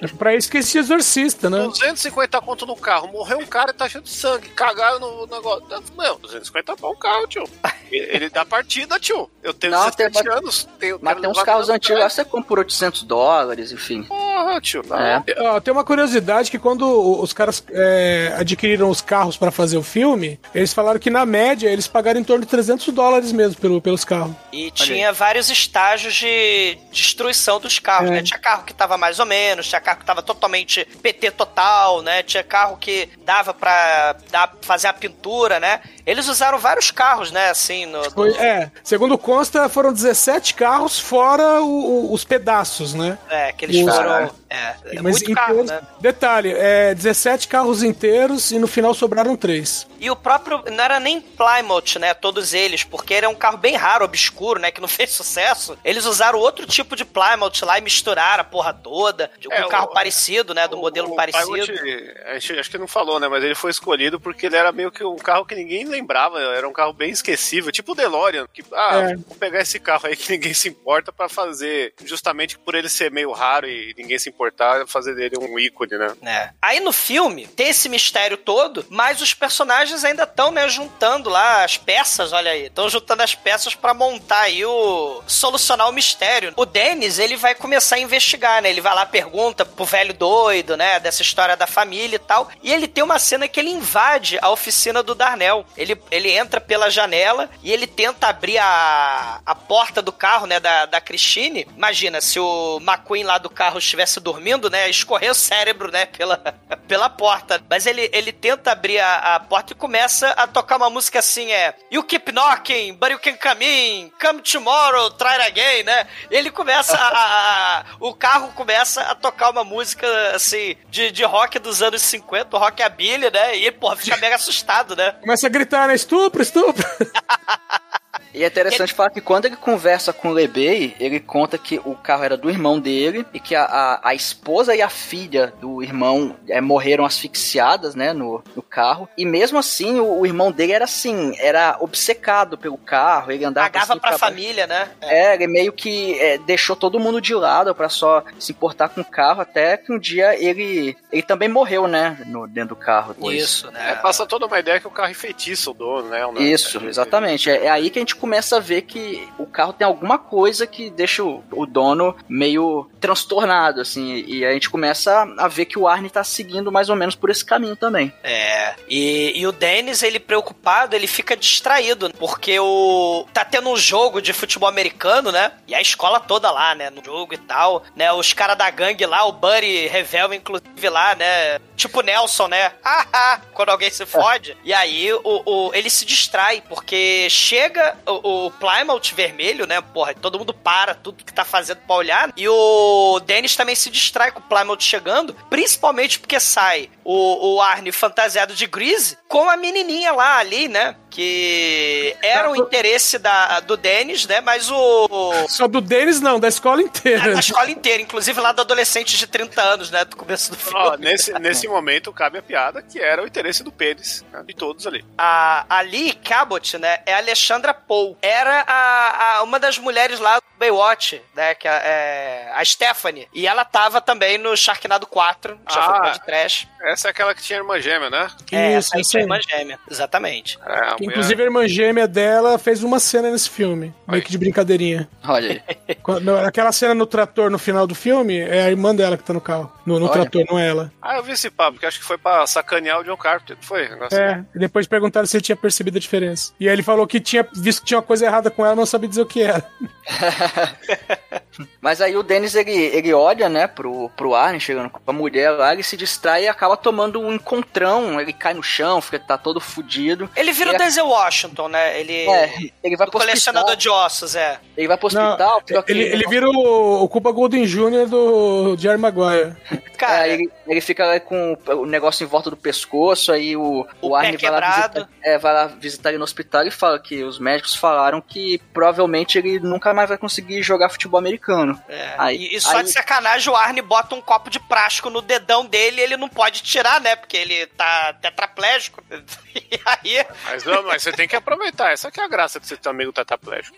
É pra isso que eles se exorcista, né? 250 conto no carro, morreu um cara e tá cheio de sangue, cagaram no negócio. Meu, 250 pau um carro, tio. Ele, dá partida, tio. Eu tenho Não, 17 tem- anos. Tenho, Mas tem uns carros antigos lá, você compra por 800 dólares, enfim. Porra, tio. Não. É. Ó, tem uma curiosidade que quando os caras é, adquiriram os carros pra fazer o filme, eles falaram que na média eles pagaram em torno de 300 dólares mesmo pelo, pelos carros. E tinha vários estágios de destruição dos carros, É. né? Tinha carro que tava mais ou menos, tinha carro que tava totalmente PT total, né? Tinha carro que dava pra dar, fazer a pintura, né? Eles usaram vários carros, né? Assim, no, Foi, é, segundo consta, foram 17 carros fora o- o- os pedaços, né? É, que eles Os- foram. É, é Mas muito carro, né? Detalhe, é 17 carros inteiros e no final sobraram três. E o próprio. Não era nem Plymouth, né? Todos eles, porque era um carro bem raro, obscuro, né? Que não fez sucesso. Eles usaram outro tipo de Plymouth lá e misturaram a porra toda. Com É, um carro o- parecido, né? Do modelo O parecido. Pilot, a gente, acho que não falou, né? Mas ele foi escolhido porque ele era meio que um carro que ninguém lembrava. Era um carro bem esquecível, tipo o DeLorean. Que, ah, É. vou pegar esse carro aí que ninguém se importa pra fazer, justamente por ele ser meio raro e ninguém se importar, fazer dele um ícone, né? É. Aí no filme tem esse mistério todo, mas os personagens ainda estão, né, juntando lá as peças, olha aí. Estão juntando as peças pra montar aí o. solucionar o mistério. O Dennis, ele vai começar a investigar, né? Ele vai lá, pergunta pro velho doido, né, dessa história da família e tal. E ele tem uma cena que ele invade a oficina do Darnell. Ele, ele entra pela janela e ele tenta abrir a, a porta do carro, né, da, da Christine. Imagina, se o McQueen lá do carro estivesse dormindo, né, escorrer o cérebro, né, pela, pela porta. Mas ele, ele tenta abrir a, a porta e começa a tocar uma música assim, é... You keep knocking, but you can come in. Come tomorrow, try again, né? Ele começa a, a- a- O carro começa a tocar uma música, assim, de, de rock dos anos 50, o rock Billy, né? E, pô, fica mega assustado, né? Começa a gritar, né? Estupro, estupro. E é interessante falar que quando ele conversa com o Lebey, ele conta que o carro era do irmão dele e que a, a, a esposa e a filha do irmão é, morreram asfixiadas, né, no, no carro. E mesmo assim, o, o irmão dele era assim, era obcecado pelo carro, ele andava Pagava assim, pra pra- família, né? É, ele meio que é, deixou todo mundo de lado pra só se importar com o carro, até que um dia ele ele também morreu, né, no, dentro do carro. depois. Isso, É, né? passa toda uma ideia que o carro enfeitiça o dono, né? Isso, exatamente. É, é aí que a gente começa a ver que o carro tem alguma coisa que deixa o, o dono meio transtornado, assim. E a gente começa a ver que o Arne tá seguindo mais ou menos por esse caminho também. É, e, e o Dennis, ele preocupado, ele fica distraído, porque o tá tendo um jogo de futebol americano, né? E a escola toda lá, né, no jogo e tal, né? Os caras da gangue lá, o Buddy Revel, inclusive lá, né? Tipo Nelson, né? Quando alguém se fode. E aí o, o- ele se distrai, porque chega o, o Plymouth vermelho, né? Porra, todo mundo para tudo que tá fazendo pra olhar. E o Dennis também se distrai com o Plymouth chegando, principalmente porque sai o, o Arne fantasiado de Grease com a menininha lá ali, né? Que era o interesse da, do Dennis, né? Mas o. Só do Denis, não, da escola inteira. Da escola inteira, inclusive lá do adolescente de 30 anos, né? Do começo do filme. Ó, nesse, nesse momento cabe a piada que era o interesse do pênis, né, de todos ali. A, a Lee Cabot, né, é a Alexandra Poe. Era a, a- uma das mulheres lá do Baywatch, né, que é, é a Stephanie. E ela tava também no Sharknado 4, que já Ah. foi de trash. Essa é aquela que tinha irmã gêmea, né? É, Isso, essa aí tinha irmã gêmea, exatamente. É, mulher- Inclusive a irmã gêmea dela fez uma cena nesse filme, meio que de brincadeirinha. Olha aí. Quando- aquela cena no trator no final do filme é a irmã dela que tá no carro. No, no trator, não é ela. Ah, eu vi esse papo, que acho que foi pra sacanear o John Carpenter, não foi? Negócio É, e depois perguntaram se ele tinha percebido a diferença. E aí ele falou que tinha visto que tinha uma coisa errada com ela, não sabia dizer o que era. Mas aí o Dennis, ele, ele olha, né, pro, pro Arne chegando com a mulher lá, ele se distrai e acaba tomando um encontrão, ele cai no chão, fica, tá todo fudido. Ele vira o Ele- Denzel Washington, né? Ele. É, ele vai pro colecionador hospital, de ossos, é. ele vai pro Não, hospital, que- ele, ele vira o, o Cuba Golden Jr. do Jerry Maguire. Cara, É, ele, ele fica lá com o negócio em volta do pescoço, aí o, O o Arne vai lá, visitar, é, vai lá visitar ele no hospital e fala que os médicos falaram que provavelmente ele nunca mais vai conseguir jogar futebol americano. É, Aí- e, só aí- de sacanagem, o Arne bota um copo de plástico no dedão dele e ele não pode tirar, né? Porque ele tá tetraplégico. E aí, Mas, não, mas você tem que aproveitar. Essa que é a graça de ser teu amigo tetraplégico.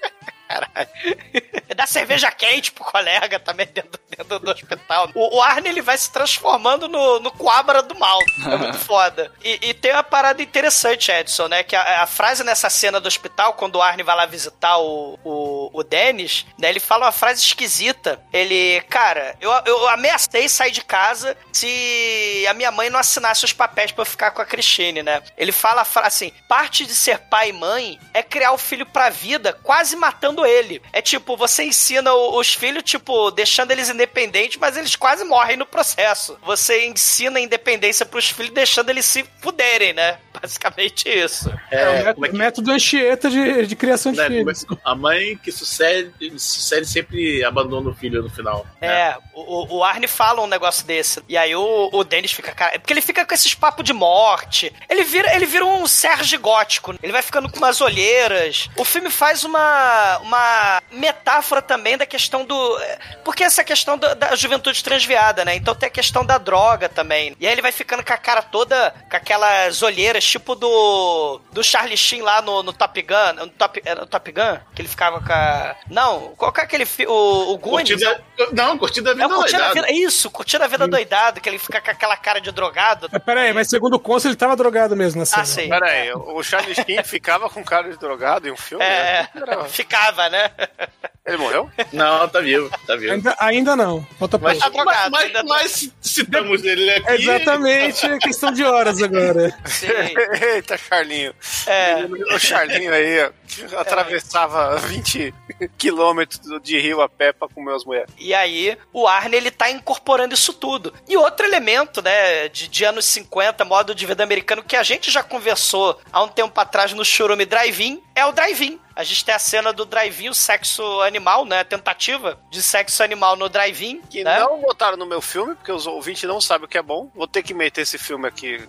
dá cerveja quente pro colega também dentro, dentro do, hospital. O, o Arne ele vai se transformando no, no Quabra do mal. É muito foda. E, e tem uma parada interessante, Edson, né? Que a, a frase nessa cena do hospital, quando o Arne vai lá visitar o, o, o Dennis, né? Ele fala uma frase esquisita. Ele, cara, eu, eu ameacei sair de casa se a minha mãe não assinasse os papéis pra eu ficar com a Christine, né? Ele fala a frase assim: parte de ser pai e mãe é criar o filho pra vida, quase matando ele. É tipo, você ensina o- os filhos, tipo, deixando eles independentes, mas eles quase morrem no processo. Você ensina a independência pros filhos, deixando eles se fuderem, né? Basicamente isso. É, como é que Método Anchieta de, de criação de né, filhos. é- a mãe que sucede, sucede sempre abandona o filho no final. É, o, o Arne fala um negócio desse. E aí o, o Dennis fica, cara. Porque ele fica com esses papos de morte. Ele vira, ele vira um Serge gótico. Ele vai ficando com umas olheiras. O filme faz uma, uma metáfora também da questão do. Porque essa questão da, da juventude transviada, né? Então tem a questão da droga também. E aí ele vai ficando com a cara toda. com aquelas olheiras, tipo do. do Charlie Sheen lá no, no Top Gun. No Top, é no Top Gun? Que ele ficava com a. Não, qual que é aquele. O, o Goonies? Curtida, não, curtida vida É, curtindo a vida, isso, curtindo a vida doidado, que ele fica com aquela cara de drogado. Mas peraí, mas segundo o Consul, ele tava drogado mesmo na cena. Ah, sim. Pera aí, o Charlie Sheen ficava com cara de drogado em um filme? É, Era- ficava, né? Ele morreu? Não, tá vivo, tá vivo. Ainda, ainda não. Falta pouco. Mas, Tá drogado, mas, ainda mas, tá- mas citamos ele aqui. Exatamente, é questão de horas agora. Sim. Eita, Charlinho. É. O Charlinho aí, atravessava 20 quilômetros de rio a pé pra comer as mulheres. E aí, o Arne, ele tá incorporando isso tudo. E outro elemento, né, de, de anos 50, modo de vida americano, que a gente já conversou há um tempo atrás no Churume Drive-In, é o Drive-In. A gente tem a cena do Drive-In, o sexo animal, né, tentativa de sexo animal no Drive-In. Que né? não botaram no meu filme, porque os ouvintes não sabem o que é bom. Vou ter que meter esse filme aqui,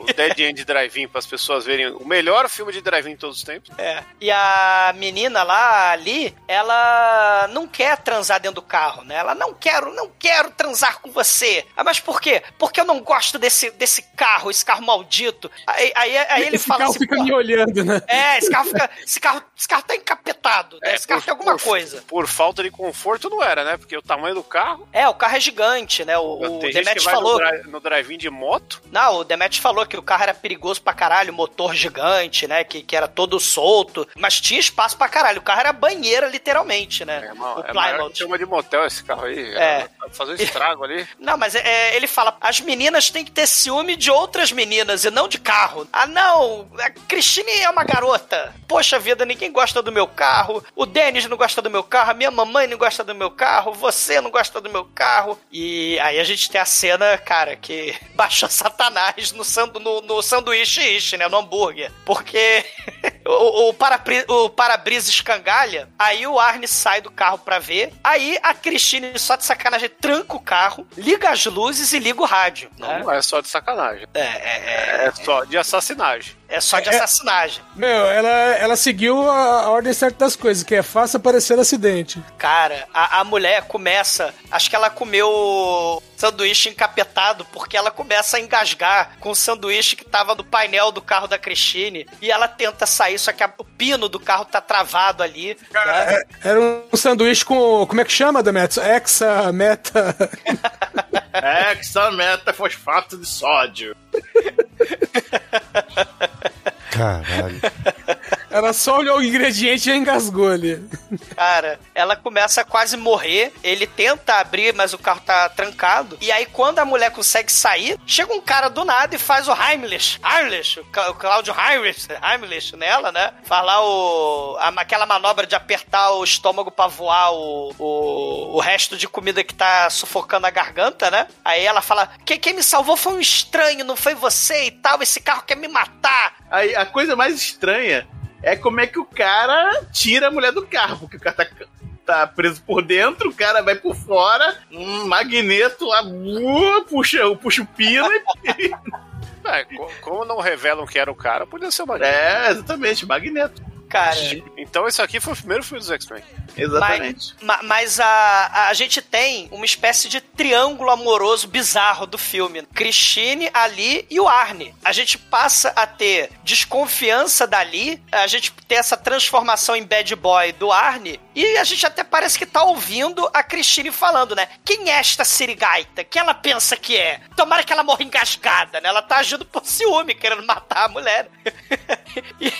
o Dead End Drive-In, para as pessoas verem o melhor filme de Drive-In de todos os tempos. É. E a menina lá, ali, ela não quer transar dentro do carro, né? Ela não quero, não quero transar com você. Ah, mas por quê? Porque eu não gosto desse, desse carro, esse carro maldito. Aí, aí, aí ele Esse fala carro assim, fica "Pô, me olhando, né? É, esse carro fica. Esse carro, esse carro tá encapetado, né? Esse carro tem alguma É, por, coisa. Por falta de conforto não era, né? Porque o tamanho do carro. É, o carro é gigante, né? O, o Demet falou. no, dri- no drive-in de moto. Não, o Demet falou que o carro era perigoso pra caralho, motor gigante, né? Que, que era todo solto. Mas tinha espaço pra caralho. O carro era banheira, literalmente, né? É, ma- o é maior que chama de motel esse carro aí. É. Vai Fazer um estrago ali. Não, mas é- é, ele fala, as meninas têm que ter ciúme de outras meninas e não de carro. Ah, não, a Cristine é uma garota. Poxa vida, ninguém gosta do meu carro. O Denis não gosta do meu carro, a minha mamãe não gosta do meu carro, você não gosta do meu carro. E aí a gente tem a cena, cara, que baixou Satanás no, sandu, no, no sanduíche ishi, né, no hambúrguer. Porque o, o para-bri- o para-brisa escangalha, aí o Arne sai do carro pra ver, aí a Cristine, só de sacanagem, tranca o carro, liga as luzes e liga o rádio. né? Não é só de sacanagem. É, é, É só de assassinagem. É, é só de assassinagem. Meu, ela, ela seguiu a, a ordem certa das coisas, que é faça parecer acidente. Cara, a, a mulher começa. Acho que ela comeu sanduíche encapetado, porque ela começa a engasgar com o sanduíche que tava no painel do carro da Cristine. E ela tenta sair, só que a- o pino do carro tá travado ali. né? Era um sanduíche com. Como é que chama, Demetrius? Hexa, meta. Hexameta fosfato de sódio. Caralho. Ela só olhou o ingrediente e engasgou ali. Cara, ela começa a quase morrer. Ele tenta abrir, mas o carro tá trancado. E aí, quando a mulher consegue sair, chega um cara do nada e faz o Heimlich. Heimlich, o Cláudio Heimlich, Heimlich nela, né? Faz lá o, aquela manobra de apertar o estômago pra voar o, o, o resto de comida que tá sufocando a garganta, né? Aí ela fala: "Que- quem me salvou foi um estranho, não foi você e tal. Esse carro quer me matar. Aí a coisa mais estranha é como é que o cara tira a mulher do carro, porque o cara tá, tá preso por dentro, o cara vai por fora, um magneto lá, uh, puxa, puxa o pino e. É, co- como não revelam que era o cara, podia ser uma. É, exatamente, magneto. Cara, Então esse aqui foi o primeiro filme dos X-Men. Exatamente. mas, mas a, a gente tem uma espécie de triângulo amoroso bizarro do filme. Christine, Ali e o Arne. A gente passa a ter desconfiança da Ali, a gente tem essa transformação em bad boy do Arne, e a gente até parece que tá ouvindo a Christine falando, né? Quem é esta sirigaita? Quem ela pensa que é? Tomara que ela morra engasgada, né? Ela tá agindo por ciúme, querendo matar a mulher. E-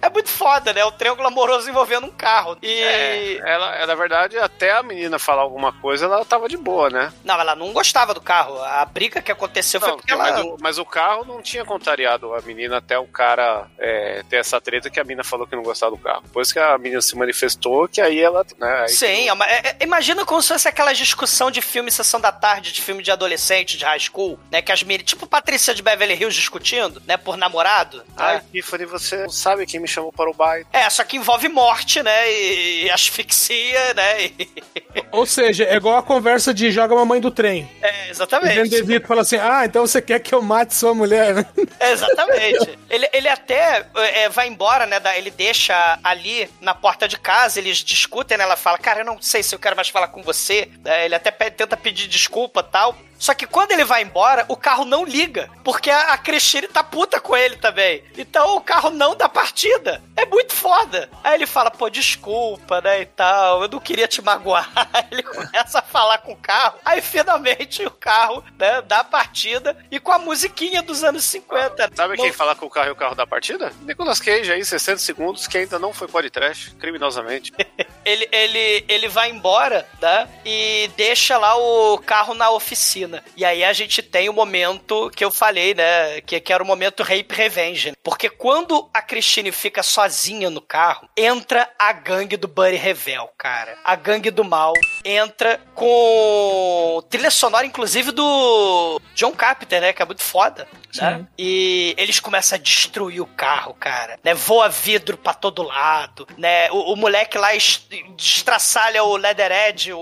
é muito foda, né? O triângulo amoroso envolvendo um carro. E. É, ela, na verdade, até a menina falar alguma coisa, ela tava de boa, né? Não, ela não gostava do carro. A briga que aconteceu foi Não, porque mas, ela. o, mas o carro não tinha contrariado a menina até o cara é, ter essa treta que a menina falou que não gostava do carro. Depois que a menina se manifestou, que aí ela. Né, aí Sim, é uma- é- é- imagina como se fosse aquela discussão de filme Sessão da Tarde, de filme de adolescente, de high school, né? Que as meninas, tipo Patrícia de Beverly Hills discutindo, né? Por namorado. Ai, né? Tiffany, você não sabe quem me chamou para o baile. É, só que envolve morte, né? E, e asfixia, né? E- Ou seja, é igual a conversa de joga mamãe do trem. é, O exatamente. DeVito fala assim: Ah, então você quer que eu mate sua mulher, né? Exatamente. ele, ele até é, vai embora, né? da- Ele deixa ali na porta de casa, eles discutem, né? Ela fala, cara, eu não sei se eu quero mais falar com você. É, Ele até pede- tenta pedir desculpa tal. Só que quando ele vai embora, o carro não liga. Porque a, a Cristine tá puta com ele também. Então o carro não dá partida. É muito foda. Aí ele fala, pô, desculpa, né? E tal. Eu não queria te magoar. Ele começa a falar com o carro. Aí finalmente o carro, né, dá partida. E com a musiquinha dos anos 50. Sabe quem fala com o carro e o carro da partida? Nicolas Cage aí, 60 segundos, que ainda não foi podcast, criminosamente. ele, ele, ele vai embora, né? E deixa lá o carro na oficina. E aí a gente tem o momento que eu falei, né? Que, que era o momento Rape Revenge. Porque quando a Christine fica sozinha no carro, entra a gangue do Buddy Revel, cara. A gangue do mal entra com trilha sonora, inclusive, do John Carpenter, né? Que é muito foda. Né? E eles começam a destruir o carro, cara. Né? Voa vidro pra todo lado. Né? O, o moleque lá es- destraçalha o Leatherhead, o,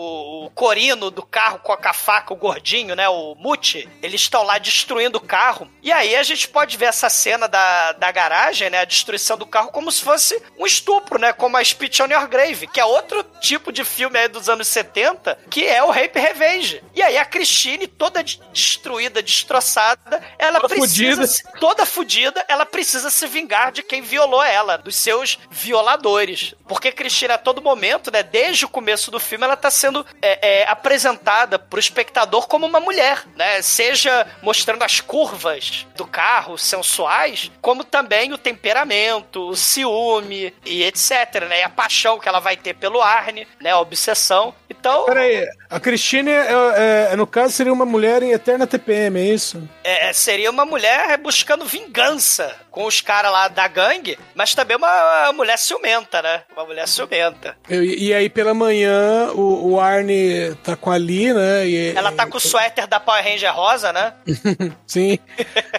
o corino do carro com a, com a faca, o gordinho, né? O Muti. Eles estão lá destruindo o carro. E aí a gente pode ver essa cena da, da garagem, né? A destruição do carro como se fosse um estupro, né? Como a Speech on Your Grave, que é outro tipo de filme aí dos anos 70, que é o Rape Revenge. E aí a Christine, toda de- destruída, destroçada, ela Toda precisa... fudida. se- Toda fudida, ela precisa se vingar de quem violou ela, dos seus violadores. Porque Christine, a todo momento, né? Desde o começo do filme, ela tá sendo é, é, apresentada pro espectador como uma mulher, né? Seja mostrando as curvas do carro sensuais, como também o temperamento, o ciúme e etc, né? E a paixão que ela vai ter pelo Arne, né? A obsessão. Então, Peraí, a Christine, é, é, no caso, seria uma mulher em eterna TPM, é isso? é, seria uma mulher buscando vingança com os caras lá da gangue, mas também uma mulher ciumenta, né? Uma mulher ciumenta. Eu- e aí, pela manhã, o, o Arne tá com a Lee, né? E, Ela tá com o suéter da Power Ranger rosa, né? Sim.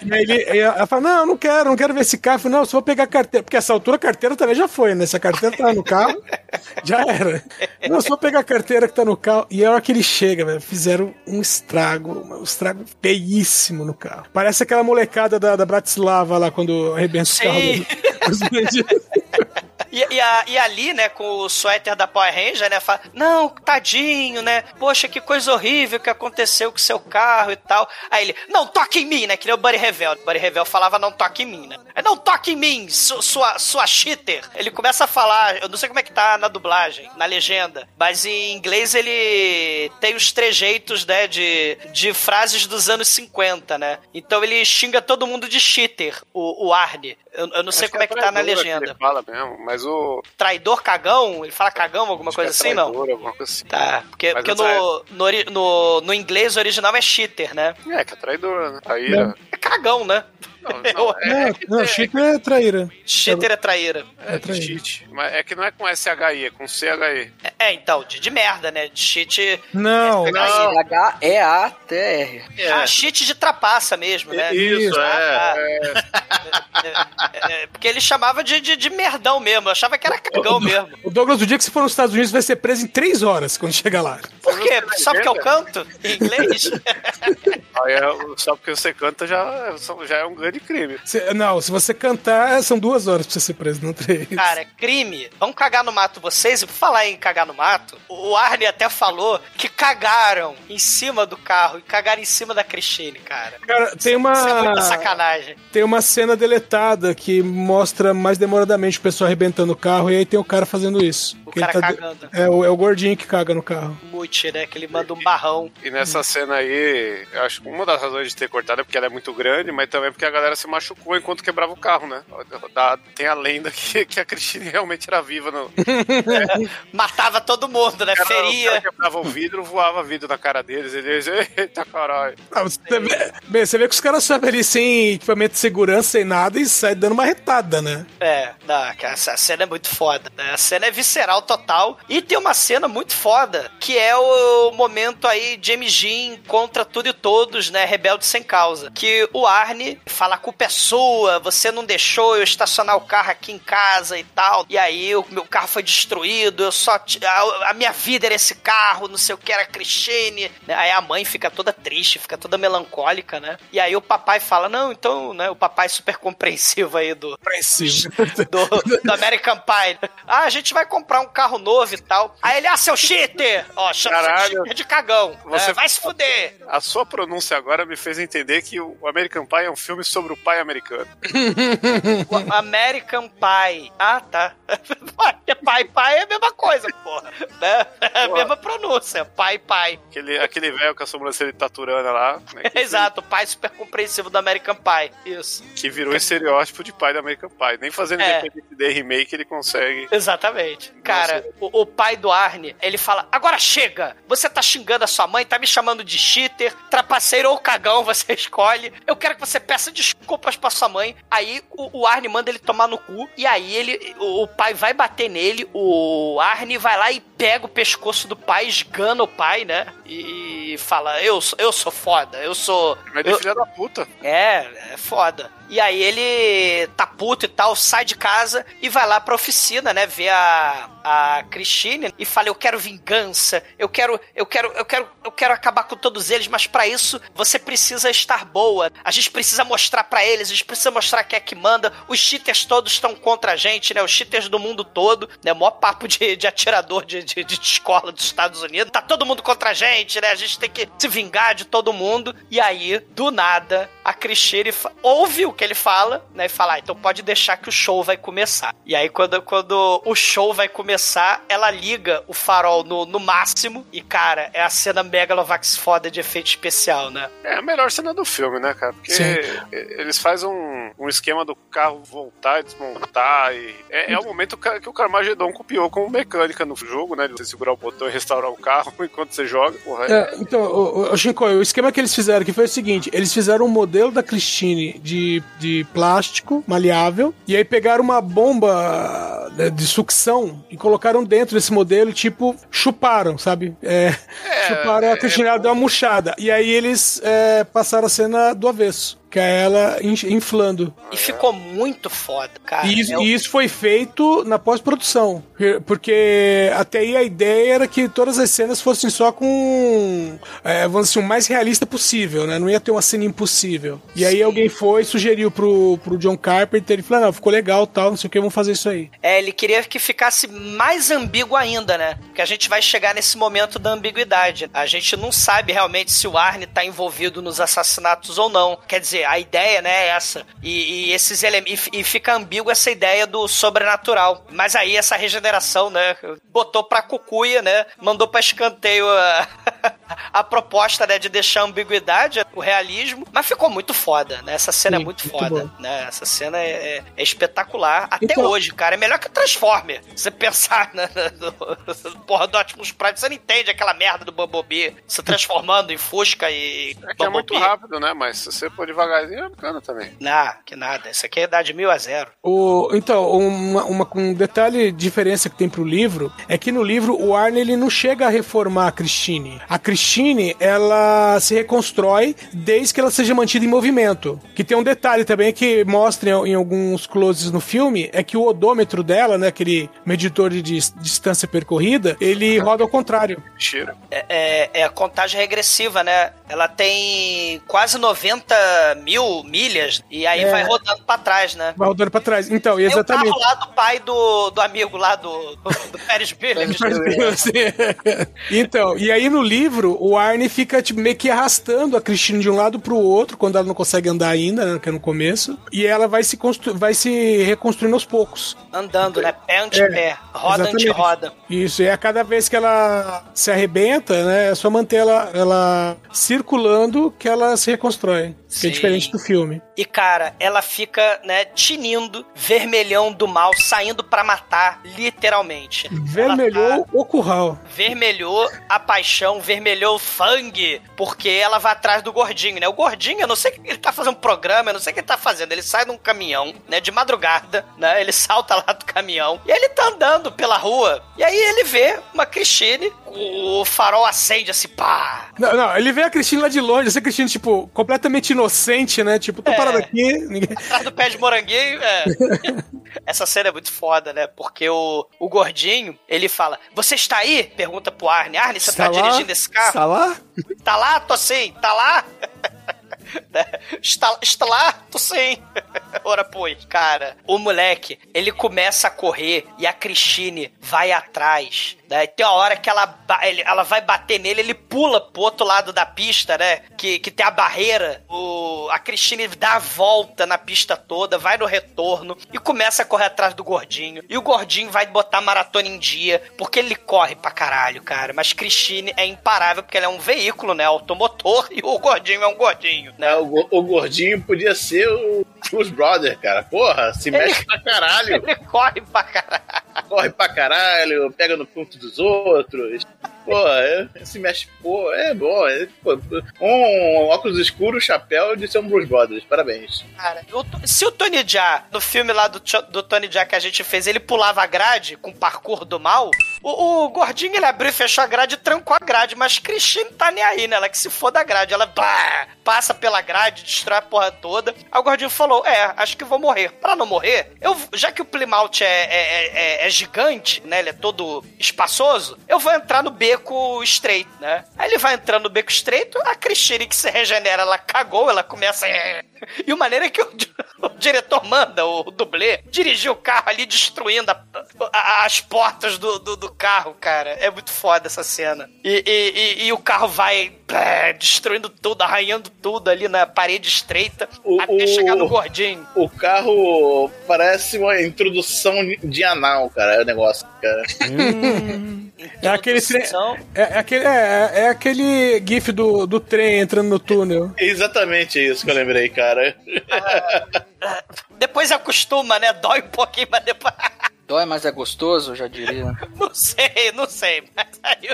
E aí ele, e ela fala: Não, não quero, não quero ver esse carro. Eu falei, Não, só vou pegar a carteira. Porque essa altura a carteira também já foi, né? Se a carteira tá no carro, já era. Não, só vou pegar a carteira que tá no carro. E a hora que ele chega, velho, fizeram um estrago, um estrago feíssimo no carro. Parece aquela molecada da, da Bratislava lá quando arrebenta os carros. bandidos. E, e, a, e ali, né, com o suéter da Power Ranger, né, fala, não, tadinho, né, poxa, que coisa horrível que aconteceu com seu carro e tal. Aí ele, não, toque em mim, né, que nem o Buddy Revel. O Buddy Revel falava, não toque em mim, né. É, não toque em mim, su- sua, sua cheater. Ele começa a falar, eu não sei como é que tá na dublagem, na legenda, mas em inglês ele tem os trejeitos, né, de, de frases dos anos 50, né. Então ele xinga todo mundo de cheater, o, o Arne. Eu, eu não sei como é que tá na traidora que legenda Ele fala mesmo, mas o. traidor cagão? Ele fala cagão, alguma acho coisa que é assim, não? traidor, Alguma coisa assim. Tá, porque, Mas porque não no, no, no, no inglês o original é cheater, né? É, que é traidor, né? Traíra. É cagão, né? Não, não, é, Não, não, Chita é traíra. Cheater é traíra. é, de cheat. Mas é que não é com SHI, é com CHI. É, é, então, de, de merda, né? De cheat. Não, H-E-A-T-R. Ah, cheat de trapaça mesmo, né? Isso, Ah, é. tá. É, é, porque ele chamava de, de, de merdão mesmo. Eu achava que era cagão mesmo. o Douglas, o dia que você for nos Estados Unidos, vai ser preso em três horas quando chegar lá. Por quê? Só porque eu canto em inglês? aí é- só porque você canta já, já é um grande crime. Se- não, se você cantar, são duas horas pra você ser preso, não três. Cara, crime. Vamos cagar no mato vocês? E por falar em cagar no mato, o Arne até falou que cagaram em cima do carro e cagaram em cima da Cristine, cara. Cara, tem uma. Isso é muita sacanagem. Tem uma cena deletada que mostra mais demoradamente o pessoal arrebentando o carro e aí tem o cara fazendo isso. O cara tá- cagando. É o, é o gordinho que caga no carro. Mute, né? Que ele manda um barrão. E nessa cena aí, eu acho que uma das razões de ter cortado é porque ela é muito grande, mas também porque a galera se machucou enquanto quebrava o carro, né? Da- tem a lenda que, que a Cristine realmente era viva. No, Matava todo mundo, né? Cara, o Feria. cara quebrava o vidro, voava vidro na cara deles. Eles, eita caralho. Ah, você, vê, bem, você vê que os caras sobem ali sem equipamento de segurança, sem nada e saem dando uma retada, né? É, não, cara, essa cena é muito foda, né? A cena é visceral total. E tem uma cena muito foda, que é o momento aí James Jean contra tudo e todos, né? Rebelde sem causa. Que o Arne fala, a culpa é sua, você não deixou eu estacionar o carro aqui em casa e tal. E aí o meu carro foi destruído, eu só. A, a minha vida era esse carro, não sei o que, era a Cristine. Aí a mãe fica toda triste, fica toda melancólica, né? E aí o papai fala, não, então, né? O papai super compreensivo aí do, Compreensivo. do, do American Pie. Ah, a gente vai comprar um carro novo e tal. Aí ele, ah, seu cheater! Ó, chama Caralho. cheater de cagão. Você- É, vai se fuder! A sua pronúncia agora me fez entender que o American Pie é um filme sobre o pai americano. O American Pie. Ah, tá. Pai, pai é a mesma coisa, porra. Né? É a mesma pronúncia. Pai, pai. Aquele, aquele velho com a sobrancelha de taturana lá, né, Exato, o pai super compreensivo do American Pie. Isso. que virou estereótipo de pai da American Pie. Nem fazendo É. Independence Day remake ele consegue. Exatamente. Cara, o, o pai do Arne, ele fala: agora chega! Você tá xingando a sua mãe, tá me chamando de cheater, trapaceiro ou cagão, você escolhe. Eu quero que você peça desculpas pra sua mãe. Aí o, o Arne manda ele tomar no cu. E aí ele. O, o pai vai bater nele. O Arne vai lá e pega o pescoço do pai, esgana o pai, né? E fala: Eu, sou- eu sou foda, eu sou. Mas de eu- filha da puta. é, é foda. E aí ele tá puto e tal, sai de casa e vai lá pra oficina, né? Ver a, a Christine e fala: Eu quero vingança, eu quero, eu quero, eu quero, eu quero acabar com todos eles, mas pra isso você precisa estar boa. A gente precisa mostrar pra eles, a gente precisa mostrar quem é que manda. Os cheaters todos estão contra a gente, né? Os cheaters do mundo todo, né? Mó papo de, de atirador de, de, de escola dos Estados Unidos. Tá todo mundo contra a gente, né? A gente tem que se vingar de todo mundo. E aí, do nada, a Christine fa- ouve o que ele fala, né? E fala, ah, então pode deixar que o show vai começar. E aí, quando, quando o show vai começar, ela liga o farol no, no máximo. E, cara, é a cena Megalovax foda de efeito especial, né? É a melhor cena do filme, né, cara? Porque Sim. eles fazem um, um esquema do carro voltar e desmontar. E é, é o momento que o Carmageddon copiou como mecânica no jogo, né? De você segurar o botão e restaurar o carro enquanto você joga. Porra, é- É, então, o, o, Shinko, o esquema que eles fizeram que foi o seguinte: eles fizeram um modelo da Christine de, de plástico maleável, e aí pegaram uma bomba né, de sucção e colocaram dentro desse modelo, e, tipo, chuparam, sabe? É, chuparam a Christine, ela deu uma murchada. E aí eles é, passaram a cena do avesso. Que é ela in- inflando. E ficou muito foda, cara. E isso, É o- e isso foi feito na pós-produção. Porque- até aí a ideia era que todas as cenas fossem só com. é, vamos dizer assim, o mais realista possível, né? Não ia ter uma cena impossível. E aí alguém foi e sugeriu pro, pro John Carpenter. Ele falou: não, ficou legal tal, não sei o que, vamos fazer isso aí. É, ele queria que ficasse mais ambíguo ainda, né? Porque a gente vai chegar nesse momento da ambiguidade. A gente não sabe realmente se o Arne tá envolvido nos assassinatos ou não. Quer dizer, a ideia, né, é essa. E, e esses elementos. E, fica ambíguo essa ideia do sobrenatural. Mas aí essa regeneração, né? Botou pra cucuia, né? Mandou pra escanteio a, a proposta, né, de deixar a ambiguidade, o realismo. Mas ficou muito foda, né? Essa cena Sim, é muito muito foda, bom. né? Essa cena é, é- é espetacular. Até Então- hoje, cara. É melhor que o Transformer. Se você pensar né, no, porra do Optimus Prime, você não entende aquela merda do Bumblebee se transformando em Fusca e É que é muito rápido, né? Mas se você for devagar devagarzinho é bacana também. Não, que nada. Isso aqui é dar de mil a zero. O, então, uma, uma- um detalhe, diferença que tem pro livro, é que no livro o Arne ele não chega a reformar a Christine. A Christine, ela se reconstrói desde que ela seja mantida em movimento. Que tem um detalhe também que mostra em, em alguns closes no filme, é que o odômetro dela, né, aquele medidor de dis- distância percorrida, ele roda ao contrário. Cheiro. É, é- é a contagem regressiva, né? Ela tem quase 90 mil milhas e aí É. vai rodando pra trás, né? Vai rodando pra trás. Então, Tem o exatamente. carro lá do pai do, do amigo lá do, do Pérez Williams. então, e aí no livro, o Arne fica tipo, meio que arrastando a Cristina de um lado pro outro, quando ela não consegue andar ainda, né, que é no começo, e ela vai se, constru- vai se reconstruindo aos poucos. Andando, né? Pé ante É, pé, roda ante roda. Isso, e a cada vez que ela se arrebenta, né, é só manter ela, ela circulando que ela se reconstrói. Que Sim. é diferente do filme. E, cara, ela fica, né, tinindo, vermelhão do mal, saindo pra matar, literalmente. Vermelhou o curral. Vermelhou a paixão, vermelhou o sangue, porque ela vai atrás do gordinho, né? O gordinho, eu não sei o que ele tá fazendo um programa, eu não sei o que ele tá fazendo. Ele sai de um caminhão, né, de madrugada, né? Ele salta lá do caminhão e ele tá andando pela rua. E aí ele vê uma Christine, o farol acende assim, pá! Não, não, ele vê a Cristina lá de longe, essa Cristina, tipo, completamente inocente, né? Tipo, tô É. parado aqui. Ninguém... atrás do pé de moranguinho, é. Essa cena é muito foda, né? Porque o, o gordinho, ele fala: Você está aí? Pergunta pro Arne. Arne, você tá Está lá? dirigindo esse carro? Está lá? Tá lá? Tô sim. Tá lá? Está, está lá? Tô sim. Ora, pois. Cara, o moleque, ele começa a correr e a Christine vai atrás. Né? Tem uma hora que ela, ele- ela vai bater nele, ele pula pro outro lado da pista, né? Que, que tem a barreira. O, a Christine dá a volta na pista toda, vai no retorno e começa a correr atrás do gordinho. E o gordinho vai botar a maratona em dia, porque ele corre pra caralho, cara. Mas Christine é imparável, porque ela é um veículo, né? Automotor, e o gordinho é um gordinho, né? O, go- o gordinho podia ser o Bruce Brother, cara. Porra, se mexe pra caralho. Ele corre pra caralho. Corre pra caralho, pega no ponto dos outros. Pô, é, se mexe, pô, é bom. É, pô, um óculos escuros, chapéu de um Bruce Brothers. Parabéns. Cara, To- se o Tony Jaa, no filme lá do, do Tony Jaa que a gente fez, ele pulava a grade com o parkour do mal, o, o gordinho ele abriu e fechou a grade e trancou a grade, mas Christine tá nem aí, né? Ela que se for da grade, ela pá, passa pela grade, destrói a porra toda. Aí o gordinho falou: É, acho que vou morrer. Pra não morrer, eu, já que o Plymouth é, é, é- é gigante, né? Ele é todo espaçoso, eu vou entrar no beco estreito, né? Aí ele vai entrando no beco estreito, a Christine que se regenera, ela cagou, ela começa. E o maneiro é que o, o diretor manda o, dublê dirigir o carro ali, destruindo a- a- as portas do, do, do carro, cara. É muito foda essa cena. E, e, e- e o carro vai pé, destruindo tudo, arranhando tudo ali na parede estreita, O- até o- chegar no gordinho. O carro parece uma introdução de anal, cara. É o negócio, cara. É aquele, tre- Introdução. é, é aquele, é, é aquele gif do, do trem entrando no túnel. É exatamente isso que eu lembrei, cara. Depois acostuma, né? Dói um pouquinho, mas depois. Dói, mas é gostoso, eu já diria. Não sei, não sei, mas aí.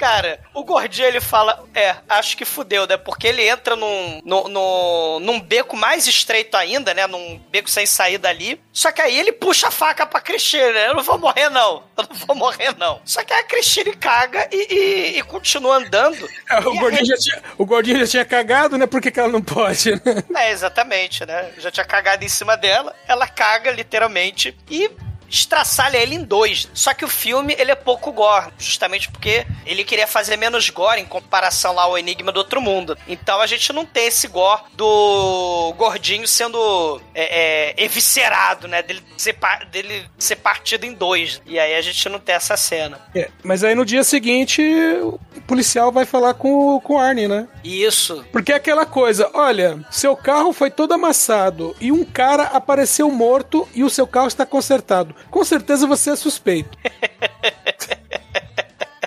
Cara, o gordinho ele fala: É, acho que fudeu, né? Porque ele entra num, no, no- num beco mais estreito ainda, né? Num beco sem saída ali. Só que aí ele puxa a faca pra Cristina. né? Eu não vou morrer, não. Eu não vou morrer, não. Só que a Cristina caga e, e- e continua andando. É, O gordinho, já tinha, o gordinho já tinha cagado, né? Por que, que ela não pode? né? É, exatamente, né? Já tinha cagado em cima dela, ela caga literalmente e estraçalha ele em dois. Só que o filme, ele é pouco gore, justamente porque ele queria fazer menos gore em comparação lá ao Enigma do Outro Mundo. Então a gente não tem esse gore do gordinho sendo é, é, eviscerado, né? Dele ser, dele ser partido em dois. E aí a gente não tem essa cena. É, mas aí no dia seguinte, policial vai falar com, o- com o Arnie, né? Isso. Porque é aquela coisa, olha, seu carro foi todo amassado e um cara apareceu morto e o seu carro está consertado. Com certeza você é suspeito.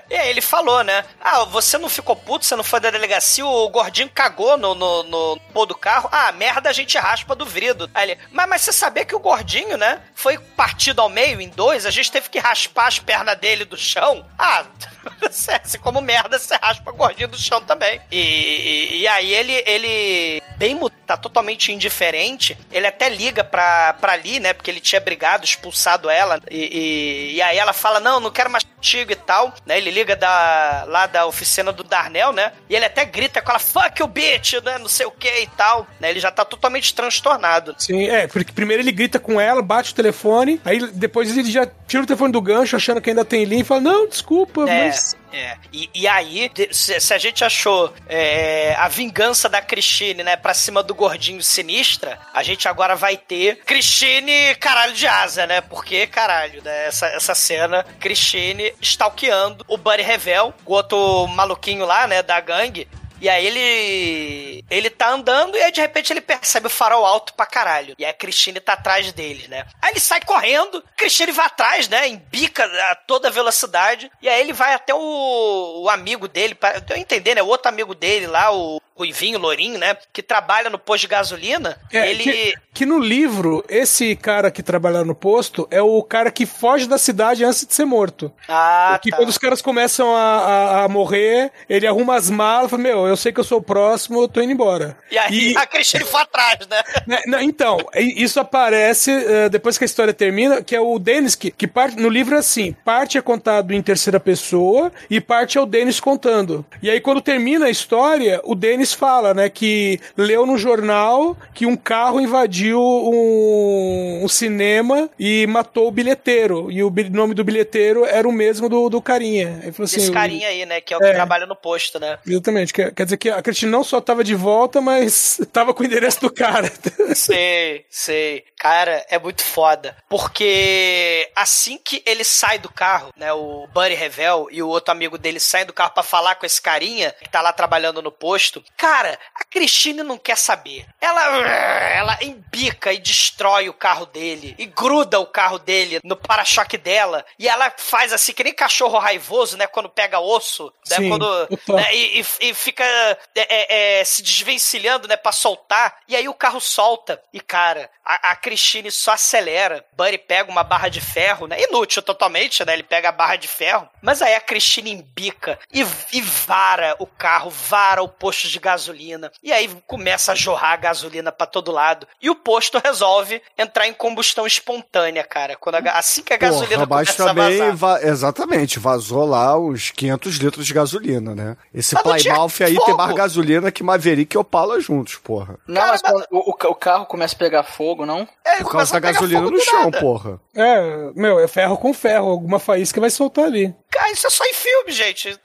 E aí ele falou, né? Ah, você não ficou puto, você não foi da delegacia, o gordinho cagou no, no, no pô do carro. Ah, merda, a gente raspa do vidro. Aí ele, mas, mas você sabia que o gordinho, né? Foi partido ao meio em dois, a gente teve que raspar as pernas dele do chão? Ah. Você come merda, você raspa gordinho do chão também. E, e, e aí ele, ele bem tá totalmente indiferente. Ele até liga pra, pra Lee, né? Porque ele tinha brigado, expulsado ela. E, e, e aí ela fala: Não, não quero mais contigo e tal. Né? Ele liga da, lá da oficina do Darnell, né? E ele até grita com ela: Fuck you, bitch, né? Não sei o que e tal. Né? Ele já tá totalmente transtornado. Sim, é, porque primeiro ele grita com ela, bate o telefone, aí depois ele já tira o telefone do gancho, achando que ainda tem linha, e fala, não, desculpa, É, mas... é. E, e aí, se, se a gente achou é, a vingança da Christine, né, pra cima do gordinho sinistra, a gente agora vai ter Christine caralho de asa, né? Porque, caralho, né, essa, essa cena, Christine stalkeando o Buddy Revel, o outro maluquinho lá, né, da gangue, e aí ele. Ele tá andando e aí de repente ele percebe o farol alto pra caralho. E a Christine tá atrás dele, né? Aí ele sai correndo, Christine vai atrás, né? Embica a toda velocidade. E aí ele vai até o, o amigo dele, pra eu entender, né? O outro amigo dele lá, o Ruivinho, Lourinho, né? Que trabalha no posto de gasolina. É, ele. que, que no livro, esse cara que trabalha no posto é o cara que foge da cidade antes de ser morto. Ah, que tá. quando os caras começam a, a, a morrer, ele arruma as malas e fala, meu, eu sei que eu sou o próximo, eu tô indo embora. E aí a Christine foi atrás, né? Né, não, então, isso aparece eh, depois que a história termina, que é o Dennis, que, que parte, no livro é assim, parte é contado em terceira pessoa e parte é o Dennis contando. E aí quando termina a história, o Dennis fala, né, que leu no jornal que um carro invadiu um, um cinema e matou o bilheteiro. E o nome do bilheteiro era o mesmo do, do carinha. Assim, Esse carinha aí, né? Que é o que É. trabalha no posto, né? Exatamente. Quer, quer dizer que a Cristina não só tava de volta, mas tava com o endereço do cara. Sei, sei. Cara, é muito foda. Porque assim que ele sai do carro, né? O Buddy Revel e o outro amigo dele saem do carro pra falar com esse carinha que tá lá trabalhando no posto. Cara, a Christine não quer saber. Ela, ela embica e destrói o carro dele. E gruda o carro dele no para-choque dela. E ela faz assim, que nem cachorro raivoso, né? Quando pega osso. Né, Sim, quando, né, e, e- fica é, é, é, se desvencilhando, né, pra soltar. E aí o carro solta. E, cara, a, a Christine só acelera. Buddy pega uma barra de ferro, né? Inútil totalmente, né? Ele pega a barra de ferro. Mas aí a Christine embica e, e vara o carro, vara o posto de gasolina. E aí começa a jorrar gasolina pra todo lado. E o posto resolve entrar em combustão espontânea, cara. Quando a assim que a gasolina Porra, mas começa a também, vazar. va- exatamente, vazou lá os 500 litros de gasolina, né? Esse Mas Plymouth aí fogo. tem mais gasolina que Maverick e Opala juntos, porra. Não, mas quando o, o ca- o carro começa a pegar fogo, não? É, Por causa da gasolina no chão, porra. É, meu, é ferro com ferro. Alguma faísca vai soltar ali. Cara, isso é só em filme, gente.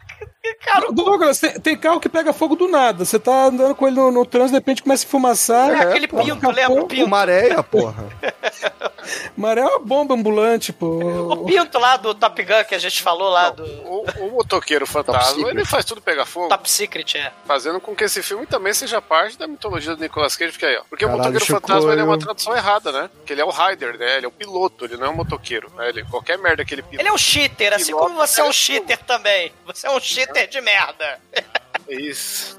Cara, Douglas, tem, tem carro que pega fogo do nada. Você tá andando com ele no, no trânsito, de repente começa a fumaçar. É, aquele porra, pinto, lembra o pinto? Maréia, porra. Maré é uma bomba ambulante, pô. O pinto lá do Top Gun que a gente falou lá do O, o motoqueiro fantasma, ele faz tudo pegar fogo. Top Secret, é. Fazendo com que esse filme também seja parte da mitologia do Nicolas Cage, porque aí, ó. Porque Caralho, o motoqueiro fantasma ele é uma eu- tradução errada, né? Porque ele é o rider, né? Ele é o piloto, ele não é um motoqueiro. Né? Ele, qualquer merda que ele pilota. Ele é um cheater, assim como você é um cheater também. Você é um cheater de merda. Isso.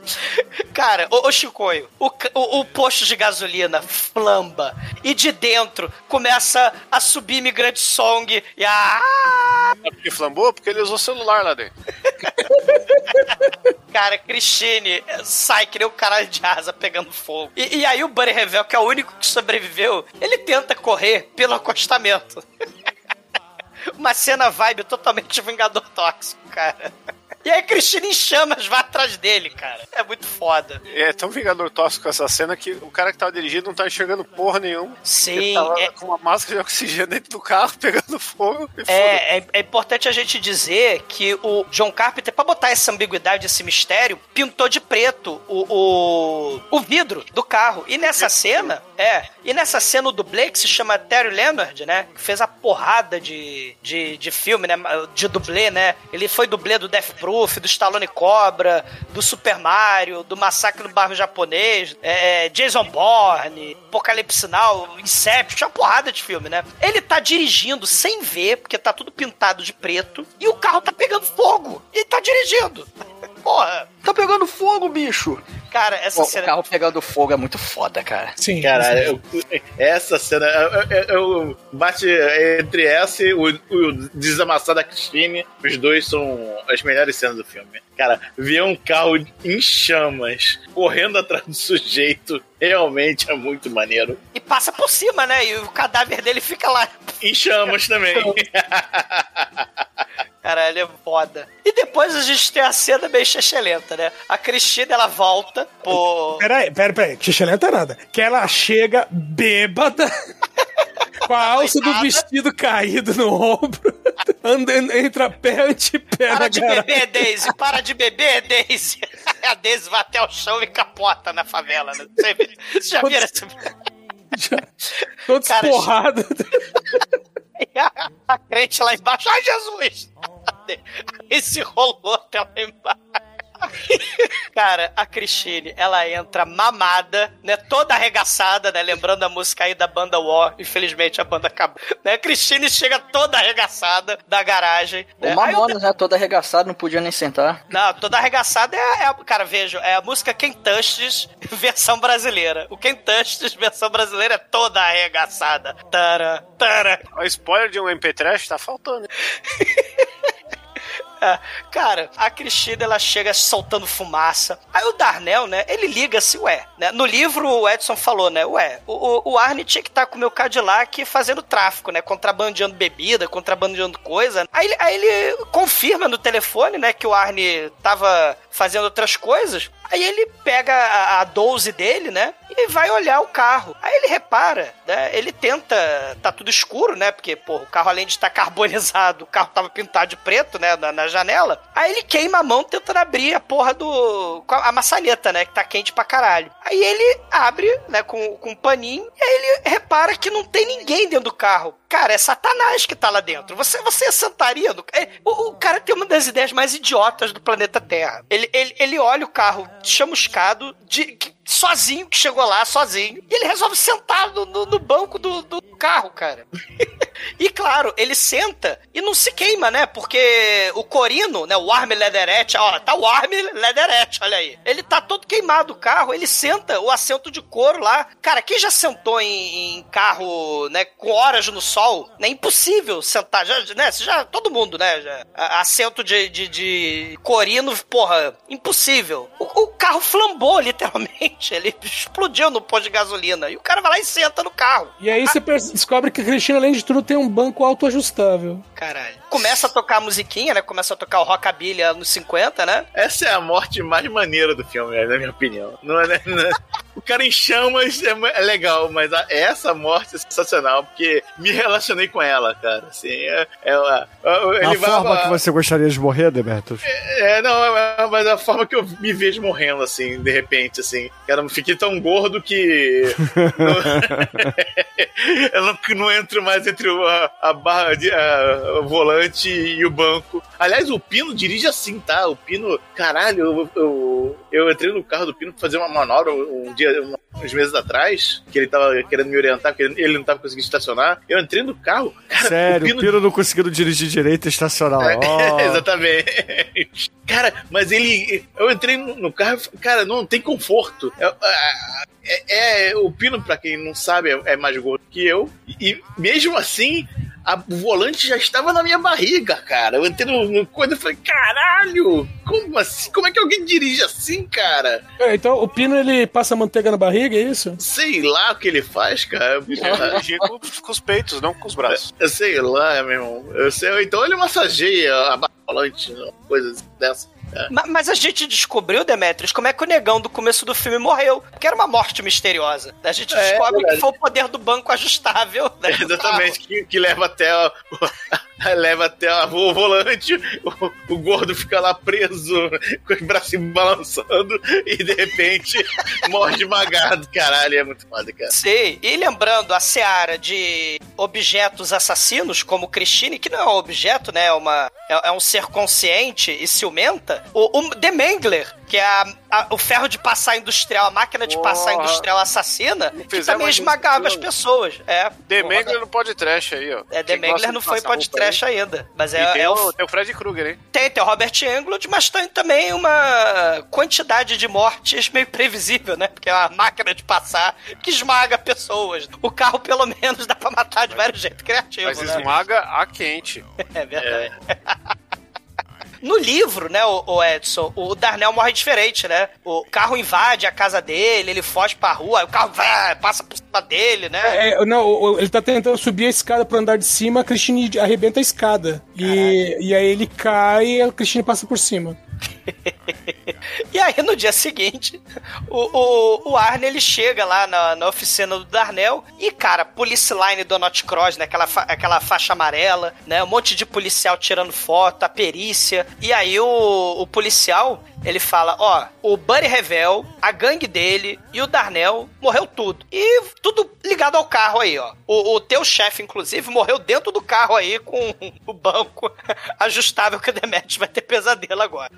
Cara, ô, ô Chicoio, o, o, o posto de gasolina flamba e de dentro começa a subir imigrante song e a. Sabe por que flambou? Porque ele usou celular lá dentro. Cara, Christine sai que nem o caralho de asa pegando fogo. E, e aí o Buddy Revel, que é o único que sobreviveu, ele tenta correr pelo acostamento. Uma cena vibe totalmente Vingador Tóxico, cara. E aí a Cristina em chamas vai atrás dele, cara. É muito foda. É tão Vingador tóxico essa cena que o cara que tava dirigindo não tá enxergando porra nenhuma. Sim, tava é- com uma máscara de oxigênio dentro do carro, pegando fogo. É, é, é importante a gente dizer que o John Carpenter, pra botar essa ambiguidade, esse mistério, pintou de preto o, o, o vidro do carro. E nessa cena, é, e nessa cena o dublê, que se chama Terry Leonard, né, que fez a porrada de, de, de filme, né, de dublê, né, ele foi dublê do Death Do Stallone Cobra, do Super Mario, do Massacre no Bairro Japonês, é, Jason Bourne, Apocalipse Now, Inception, uma porrada de filme, né? Ele tá dirigindo sem ver, porque tá tudo pintado de preto, e o carro tá pegando fogo. E tá dirigindo. porra! Tá pegando fogo, bicho! Cara, essa O cena. carro pegando fogo é muito foda, cara. Sim. Cara, eu- essa cena, eu, eu- eu- bate entre essa e o, o desamassar da Christine, os dois são as melhores cenas do filme. Cara, ver um carro em chamas, correndo atrás do sujeito, realmente é muito maneiro. E passa por cima, né? E o cadáver dele fica lá. Em chamas também. Caralho, é foda. E depois a gente tem a cena bem chechelenta, né? A Cristina, ela volta por... Peraí, peraí, peraí. Xixelenta é nada. Que ela chega bêbada. Com a alça do vestido caído no ombro, anda, entra pé ante pé Para de garagem. beber, Daisy! Para de beber, Daisy! A Daisy vai até o chão e capota na favela, né? Você já viu esse... Todo Cara, esporrado. E a, a crente lá embaixo, ai Jesus! Esse rolou até lá embaixo. Cara, a Cristine, ela entra mamada, né? Toda arregaçada, né? Lembrando a música aí da banda War. Infelizmente a banda acabou. Né? A Cristine chega toda arregaçada da garagem. Né? O Aí eu- Mamonas, né? Todo arregaçado, não podia nem sentar. Não, toda arregaçada é, é a- Cara, vejo, é a música Quentustes, versão brasileira. O Quentustes, versão brasileira, é toda arregaçada. Tara, tara. O spoiler de um MP3 tá faltando. É, cara, a Cristina ela chega soltando fumaça. Aí o Darnell, né? Ele liga-se, ué. Né? No livro o Edson falou, né? Ué, o, o- Arne tinha que estar com o meu Cadillac fazendo tráfico, né? Contrabandeando bebida, contrabandeando coisa. Aí, aí ele confirma no telefone, né? Que o Arne tava fazendo outras coisas. Aí ele pega a, a 12 dele, né? E vai olhar o carro. Aí ele repara, né? Ele tenta. Tá tudo escuro, né? Porque, pô, o carro, além de estar carbonizado, o carro tava pintado de preto, né? Na, na janela. Aí ele queima a mão tentando abrir a porra do. a, maçaneta, né? Que tá quente pra caralho. Aí ele abre, né? Com, com um paninho. E aí ele repara que não tem ninguém dentro do carro. Cara, é Satanás que tá lá dentro. Você, você sentaria no. é, o, o cara tem uma das ideias mais idiotas do planeta Terra. Ele, ele, ele olha o carro chamuscado, de, sozinho, que chegou lá, sozinho, e ele resolve sentar no, no- no banco do, do carro, cara. E claro, ele senta e não se queima, né? Porque o Corino, né? O Arme Leatherette, ó, tá o Arme Leatherette, olha aí. Ele tá todo queimado o carro, ele senta o assento de couro lá. Cara, quem já sentou em, em carro, né, com horas no sol? É impossível sentar, já, né? Já, todo mundo, né? Já, assento de, de, de Corino, porra, impossível. O, o carro flambou, literalmente. Ele explodiu no posto de gasolina. E o cara vai lá e senta no carro. E aí você descobre que a Cristina, além de tudo, tem um banco autoajustável. Caralho. Começa a tocar a musiquinha, né? Começa a tocar o rockabilly anos 50, né? Essa é a morte mais maneira do filme, na minha opinião. Não é, né, não é- O cara em chamas é, é legal, mas a- essa morte é sensacional, porque me relacionei com ela, cara. Assim, é, ela, ele a vai- forma que você gostaria de morrer, Demetrius? É, não, é- mas a forma que eu me vejo morrendo, assim, de repente, assim. Cara, eu fiquei tão gordo que. eu não, não entro mais entre a, a barra de a- o volante e o banco. Aliás, o Pino dirige assim, tá? O Pino, caralho, eu, eu, eu entrei no carro do Pino pra fazer uma manobra um dia, um- uns meses atrás, que ele tava querendo me orientar, porque ele não tava conseguindo estacionar. Eu entrei no carro, cara, Sério, o Pino o Pino não conseguindo dirigir direito e estacionar. Ó. Exatamente. Cara, mas ele. Eu entrei no, carro e cara, não tem conforto. É, é- é- o Pino, pra quem não sabe, é, é mais gordo que eu. E mesmo assim. A- o volante já estava na minha barriga, cara. Eu entrei no, no coisa e falei, caralho! Como assim? Como é que alguém dirige assim, cara? É, então o Pino ele passa manteiga na barriga, é isso? Sei lá o que ele faz, cara. Dirigir com, com os peitos, não com os braços. Eu sei lá, meu irmão. Eu sei, então ele massageia a barra volante, coisas dessa. É. Ma- Mas a gente descobriu, Demetrius, como é que o negão do começo do filme morreu. Porque era uma morte misteriosa. A gente É, descobre verdade. que foi o poder do banco ajustável. Né, do Exatamente, que, que leva até a, leva até a- o volante, o, o gordo fica lá preso, com os braços balançando e de repente morre esmagado. Caralho, é muito foda, cara. Sei. E lembrando a seara de objetos assassinos, como Christine, que não é um objeto, né? É, uma, é, é um ser consciente e ciumenta. O, o The Mangler Que é a- a- o ferro de passar industrial, a máquina de passar Porra. industrial assassina, que também esmagava as pessoas. É. The Mangler não pode trash aí, ó. É, The Mangler não foi passar aí. ainda. Mas é, tem, é o, o, tem o Fred Krueger, hein? tem, tem o Robert Englund, mas tem também uma quantidade de mortes meio previsível, né? Porque é uma máquina de passar que esmaga pessoas. O carro, pelo menos, dá pra matar de vários jeitos criativos, Mas né? esmaga a quente. É verdade. No livro, né, o, o Edson, o Darnell morre diferente, né? O carro invade a casa dele, ele foge pra rua, o carro vai, passa por cima dele, né? É, não, o- o- ele tá tentando subir a escada pro andar de cima, a Christine arrebenta a escada. E, e aí ele cai e a Christine passa por cima. E aí, no dia seguinte, o, o, o Arne, ele chega lá na, na oficina do Darnell e, cara, Police Line do Not Cross, né? Aquela, fa- aquela faixa amarela, né? Um monte de policial tirando foto, a perícia. E aí, o, o policial, ele fala, ó, o Buddy Revel, a gangue dele e o Darnell morreu tudo. E tudo ligado ao carro aí, ó. O, o teu chefe, inclusive, morreu dentro do carro aí com o banco ajustável que o Demetrius vai ter pesadelo agora.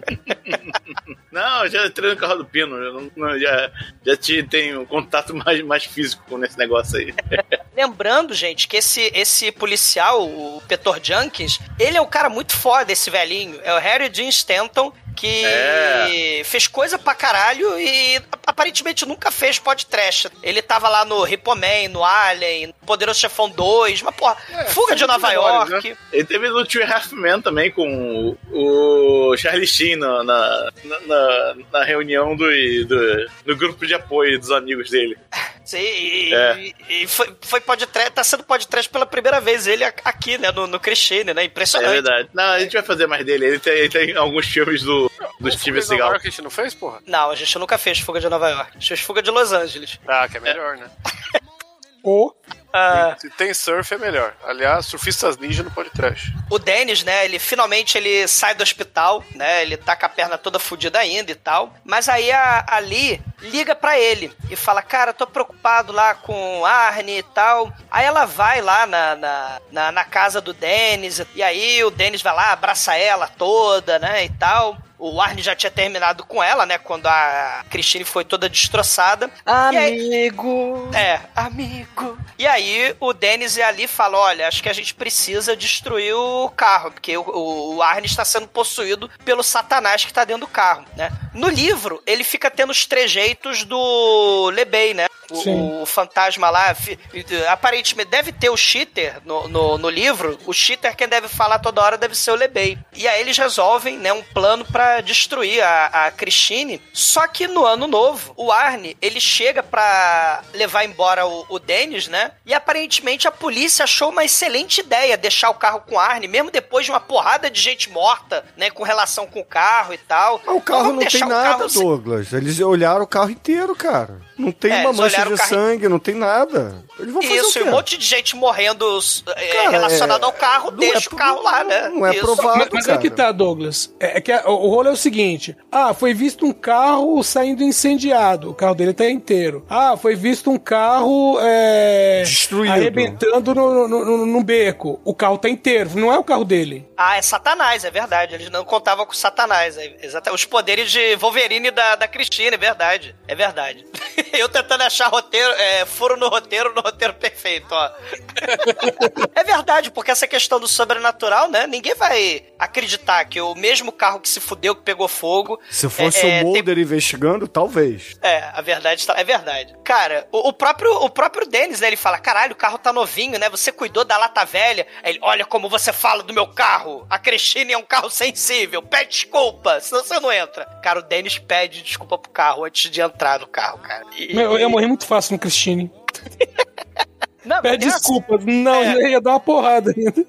Não, eu já entrei no carro do Pino. eu não- já já te, tenho contato mais, mais físico com esse negócio aí. Lembrando, gente, que esse, esse policial, o Petor Jenkins, ele é um cara muito foda, esse velhinho. É o Harry Dean Stanton, que É. fez coisa pra caralho e aparentemente nunca fez podcast. Ele tava lá no Ripoman, no Alien, Poderoso Chefão 2, mas porra, Fuga de Nova York. né? Ele teve no Two Half Men também com o, o Charlie Sheen na, na, na- na reunião do, do, do grupo de apoio dos amigos dele. Sim, e, É. e- e foi, foi podcast, tá sendo podcast pela primeira vez ele aqui, né, no, no Christine, né? É Impressionante. verdade. Não, a gente vai fazer mais dele. Ele tem, ele tem alguns filmes do, do O Steven Fuga de Nova Seagal. York a gente não fez, porra? Não, a gente nunca fez Fuga de Nova York. A gente fez Fuga de Los Angeles. Ah, que é melhor, né? Ou Ah, Se tem surf, é melhor. Aliás, surfistas ninja não pode trash. o Dennis, né, ele finalmente ele sai do hospital, né, ele tá com a perna toda fodida ainda e tal, mas aí a, a Lee liga pra ele e fala, cara, tô preocupado lá com Arne e tal. Aí ela vai lá na, na, na, na casa do Dennis, e aí o Dennis vai lá, abraça ela toda, né, e tal. O Arne já tinha terminado com ela, né? Quando a Christine foi toda destroçada. E aí- Amigo. é, amigo. E aí o Dennis e ali falam: olha, acho que a gente precisa destruir o carro, porque o, o, o Arne está sendo possuído pelo satanás que está dentro do carro, né? No livro, ele fica tendo os trejeitos do Lebey, né? O, o fantasma lá, aparentemente, deve ter o cheater no, no, no livro. O cheater quem deve falar toda hora deve ser o Lebey. E aí eles resolvem, né, um plano pra destruir a, a Christine. Só que no ano novo, o Arne, ele chega pra levar embora o, o Dennis, né? E aparentemente a polícia achou uma excelente ideia deixar o carro com Arne, mesmo depois de uma porrada de gente morta, né, com relação com o carro e tal. Mas o carro não tem nada, carro Douglas. Eles olharam o carro inteiro, cara. Não tem É, uma mancha de sangue, não tem nada. Eles vão fazer Isso, o e quê? um monte de gente morrendo é, Cara, relacionado é- ao carro, não deixa é o carro lá, né? não é Isso. provado. Mas, mas cara. é que tá, Douglas. É, é que o rolo é o seguinte: ah, foi visto um carro saindo incendiado. O carro dele tá inteiro. Ah, foi visto um carro é, Destruído. arrebentando no, no, no- no beco. O carro tá inteiro. Não é o carro dele. Ah, é Satanás, é verdade. Eles não contavam com Satanás. É, exata- Os poderes de Wolverine da, da Cristina, é verdade. É verdade. Eu tentando achar roteiro, é, furo no roteiro, no roteiro perfeito, ó. é verdade, porque essa questão do sobrenatural, né? Ninguém vai acreditar que o mesmo carro que se fudeu, que pegou fogo. Se fosse é, é, o tem- Mulder investigando, talvez. É, a verdade tá, é verdade. Cara, o, o próprio o próprio Dennis, né, ele fala: "Caralho, o carro tá novinho, né? Você cuidou da lata velha". Aí ele: "Olha como você fala do meu carro. A Cristine é um carro sensível. Pede desculpa, senão você não entra". Cara, o Dennis pede desculpa pro carro antes de entrar no carro, cara. E- Meu, eu ia morrer muito fácil no Christine. Não, Pede mas desculpas. Não, É. ia dar uma porrada ainda.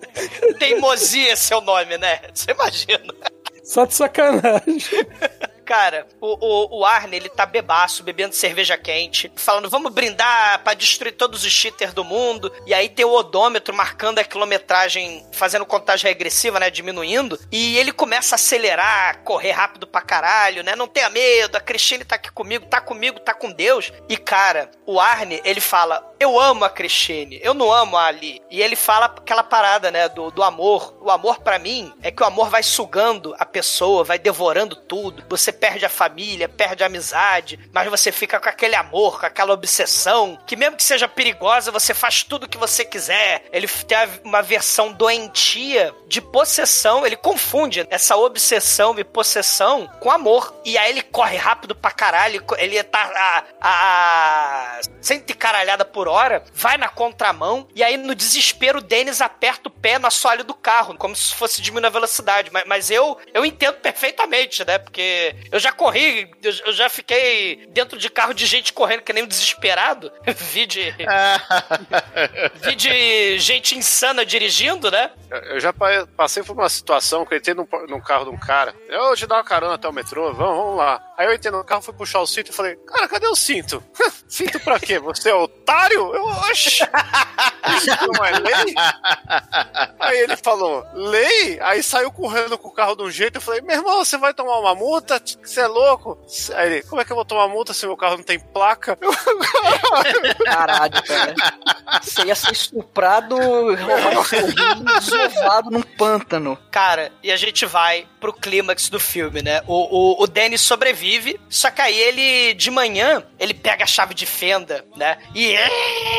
Teimosia é seu nome, né? Você imagina. Só de sacanagem. Cara, o, o, o Arne, ele tá bebaço, bebendo cerveja quente, falando, vamos brindar pra destruir todos os cheaters do mundo. E aí tem o odômetro marcando a quilometragem, fazendo contagem regressiva, né, diminuindo. E ele começa a acelerar, correr rápido pra caralho, né, não tenha medo, a Cristine tá aqui comigo, tá comigo, tá com Deus. E cara, o Arne, ele fala, eu amo a Cristine, eu não amo a Ali. E ele fala aquela parada, né, do, do amor. O amor pra mim é que o amor vai sugando a pessoa, vai devorando tudo. Você perde a família, perde a amizade, mas você fica com aquele amor, com aquela obsessão, que mesmo que seja perigosa, você faz tudo o que você quiser. Ele tem uma versão doentia de possessão, ele confunde essa obsessão e possessão com amor. E aí ele corre rápido pra caralho, ele tá a, a 100 e caralhada por hora, vai na contramão, e aí no desespero o Denis aperta o pé no assoalho do carro, como se fosse diminuir a velocidade. Mas, mas eu, eu entendo perfeitamente, né? Porque eu já corri, eu, eu já fiquei dentro de carro de gente correndo que nem um desesperado. Vi de, vi de gente insana dirigindo, né? Eu- já pa- passei por uma situação que eu entrei num, num carro de um cara. Eu vou te dar uma carona até o metrô, vamos, vamos lá. Aí eu entrei no carro, fui puxar o cinto e falei, cara, cadê o cinto? cinto pra quê? Você é otário? Eu, oxi. Isso não é lei? Aí ele falou, lei? Aí saiu correndo com o carro de um jeito. Eu falei, meu irmão, você vai tomar uma multa? Você é louco? Aí ele, como é que eu vou tomar multa se meu carro não tem placa? Eu, Caralho, cara. Você ia ser estuprado, roubado desovado num pântano. Cara, e a gente vai pro clímax do filme, né? O, o, o Danny sobrevive, só que aí ele, de manhã, ele pega a chave de fenda, né? E,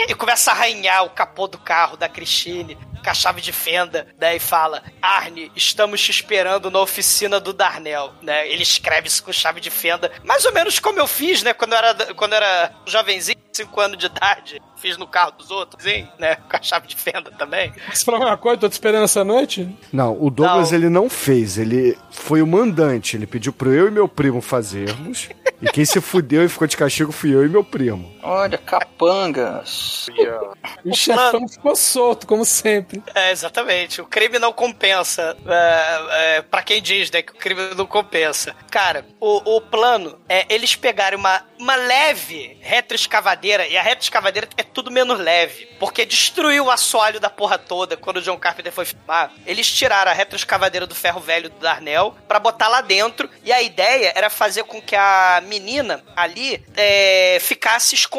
e começa a arranhar o capô do carro da Christine com a chave de fenda, daí fala: Arne, estamos te esperando na oficina do Darnell, né? Ele escreve isso com chave de fenda, mais ou menos como eu fiz, né? Quando eu era, quando eu era jovenzinho, 5 anos de idade, fiz no carro dos outros, hein? né? Com a chave de fenda também. Você falou uma coisa, tô te esperando essa noite? Não, o Douglas Não. ele não fez, ele foi o mandante. Ele pediu pro eu e meu primo fazermos. e quem se fudeu e ficou de castigo fui eu e meu primo. Olha, capangas. O chefão ficou solto, como sempre. É, exatamente. O crime não compensa. É, é, para quem diz, né, que o crime não compensa. Cara, o, o plano é eles pegarem uma, uma leve retroescavadeira, e a retroescavadeira é tudo menos leve, porque destruiu o assoalho da porra toda quando o John Carpenter foi filmar. Eles tiraram a retroescavadeira do ferro velho do Darnell pra botar lá dentro, e a ideia era fazer com que a menina ali é, ficasse escondida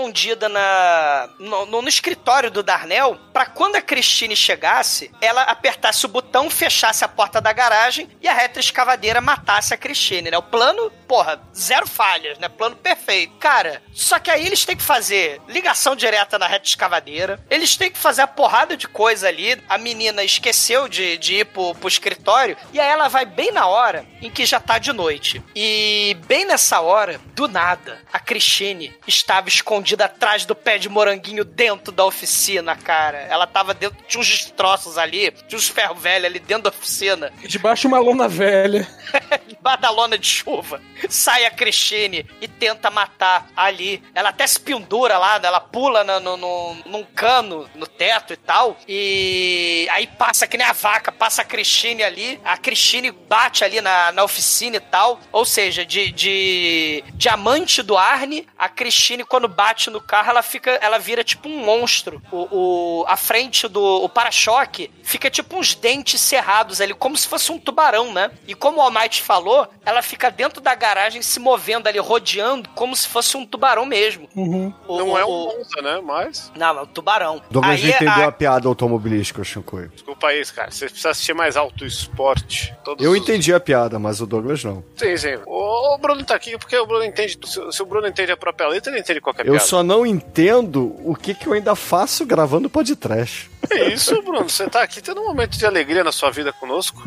na, no, no- no escritório do Darnell, pra quando a Christine chegasse, ela apertasse o botão, fechasse a porta da garagem e a retroescavadeira matasse a Christine, né? O plano, porra, zero falhas, né? Plano perfeito. Cara, só que aí eles têm que fazer ligação direta na retroescavadeira, eles têm que fazer a porrada de coisa ali, a menina esqueceu de, de ir pro, pro escritório, e aí ela vai bem na hora em que já tá de noite. E bem nessa hora, do nada, a Christine estava escondida atrás do pé de moranguinho dentro da oficina, cara. Ela tava dentro, tinha uns destroços ali, tinha uns ferro velho ali dentro da oficina. Debaixo uma lona velha. Debaixo da lona de chuva. Sai a Christine e tenta matar ali. Ela até se pendura lá, né? ela pula no, no, no- num cano no teto e tal. E aí passa que nem a vaca, passa a Christine ali. A Christine bate ali na, na oficina e tal. Ou seja, de, de diamante do Arne, a Christine, quando bate no carro, ela fica. Ela vira tipo um monstro. O, o- a frente do para-choque fica tipo uns dentes cerrados ali, como se fosse um tubarão, né? E como o Almighty falou, ela fica dentro da garagem se movendo ali, rodeando, como se fosse um tubarão mesmo. Uhum. O- Não é o- um Monza, né? Mas. Não, é um tubarão. Douglas Aí entendeu a- a... piada automobilística, Shinkoi. Desculpa aí, cara. Você precisa assistir mais alto esporte. Todos Eu os- entendi a piada, mas o Douglas não. Sim, sim. O, Bruno tá aqui porque o Bruno entende. Se, se o Bruno entende a própria letra, ele entende qualquer Eu piada. Só não entendo o que, que eu ainda faço gravando podcast. É isso, Bruno. Você tá aqui tendo um momento de alegria na sua vida conosco.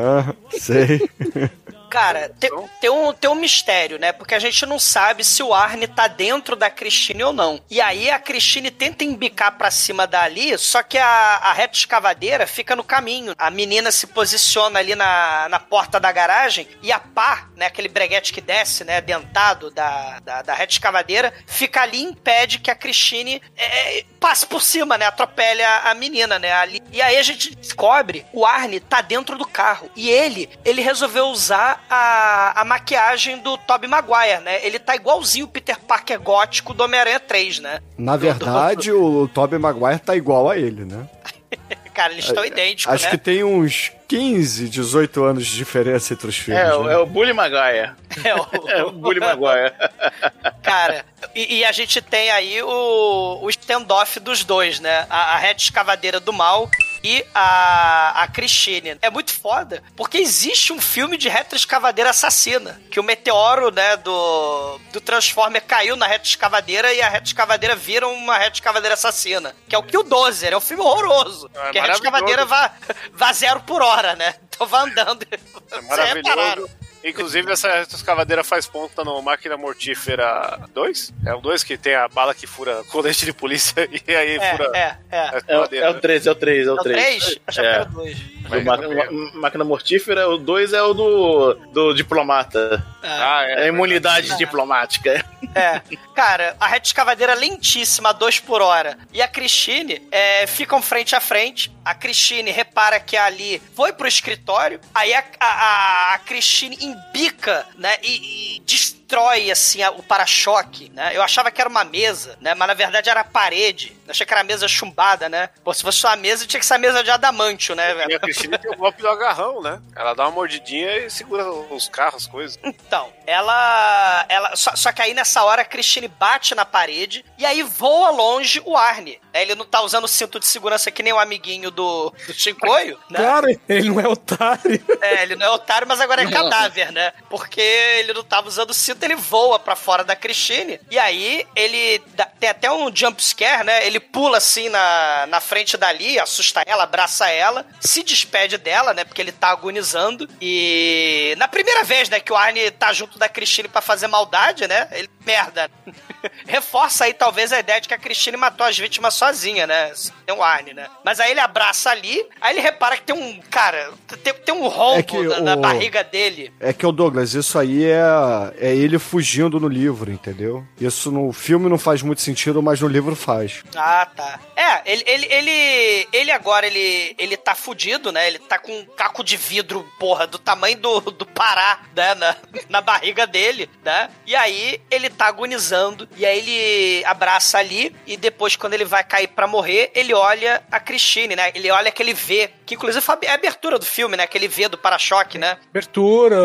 Sei. Cara, tem, tem um, tem um mistério, né? Porque a gente não sabe se o Arne tá dentro da Christine ou não. E aí a Christine tenta embicar pra cima dali, só que a, a reta escavadeira fica no caminho. A menina se posiciona ali na, na porta da garagem e a pá, né? Aquele breguete que desce, né? Dentado da, da, da reta escavadeira, fica ali e impede que a Christine é, passe por cima, né? Atropele a, a menina, né? Ali. E aí a gente descobre o Arne tá dentro do carro. E ele, ele resolveu usar a, a maquiagem do Tobey Maguire, né? Ele tá igualzinho o Peter Parker gótico do Homem-Aranha 3, né? Na verdade, o Tobey Maguire tá igual a ele, né? Cara, eles estão idênticos, Acho né? que tem uns 15, 18 anos de diferença entre os filmes. É, o- né? é o Bully Maguire. É o, É o Bully Maguire. Cara, e, e a gente tem aí o, o standoff dos dois, né? A, a reta escavadeira do mal e a, a Christine. É muito foda, porque existe um filme de retroescavadeira assassina, que o meteoro, né, do, do Transformer caiu na retroescavadeira e a retroescavadeira vira uma retroescavadeira assassina, que é o Kill Dozer, é um filme horroroso, É que a retroescavadeira vá, vá zero por hora, né? Então vai andando. É Vocês repararam. maravilhoso. Inclusive, essa escavadeira faz ponta no Máquina Mortífera 2. É o 2 que tem a bala que fura colete de polícia e aí É, fura é, é. a É, o- escavadeira. é o 3, é o 3, é o É o 3. 3? Achava É. que era o 2. Do ma- ma- máquina mortífera, o 2 é o do, do diplomata. Ah, É a imunidade diplomática. É, cara, a reta escavadeira lentíssima, a 2 por hora. E a Christine é, ficam frente a frente. A Christine repara que a Ali foi pro escritório. Aí a, a, a- a Christine embica, né? E, e destrói, assim, a- o para-choque, né? Eu achava que era uma mesa, né? Mas na verdade era a parede. Eu achei que era mesa chumbada, né? Pô, se fosse uma mesa, tinha que ser a mesa de adamantio, né, E a velho? Cristina tem o golpe do agarrão, né? Ela dá uma mordidinha e segura os carros, as coisas. Então, ela. ela só, só que aí nessa hora a Christine bate na parede e aí voa longe o Arne. Né? Ele não tá usando o cinto de segurança que nem o amiguinho do, do Shinkoio, né? Claro, ele não é otário. É, ele não é otário, mas agora é cadáver, né? Porque ele não tava usando o cinto, ele voa pra fora da Christine. E aí ele dá- tem até um jump scare, né? Ele pula assim na, na frente dali, assusta ela, abraça ela, se despede dela, né? Porque ele tá agonizando. E na primeira vez, né, que o Arne tá junto da Christine pra fazer maldade, né? Ele, merda. Reforça aí talvez a ideia de que a Christine matou as vítimas sozinha, né? Tem um Arne, né? Mas aí ele abraça ali, aí ele repara que tem um, cara, tem, tem um rombo É que na, na o- barriga dele. É que o Douglas, isso aí é, é ele fugindo no livro, entendeu? Isso no filme não faz muito sentido, mas no livro faz. Ah, tá. É, ele, ele, ele, ele agora, ele, ele tá fudido, né? Ele tá com um caco de vidro, porra, do tamanho do, do Pará, né? Na, na barriga dele, né? E aí ele tá agonizando, e aí ele abraça ali, e depois, quando ele vai cair pra morrer, ele olha a Christine, né? Ele olha aquele V, que inclusive foi a abertura do filme, né? Aquele V do para-choque, né? Abertura,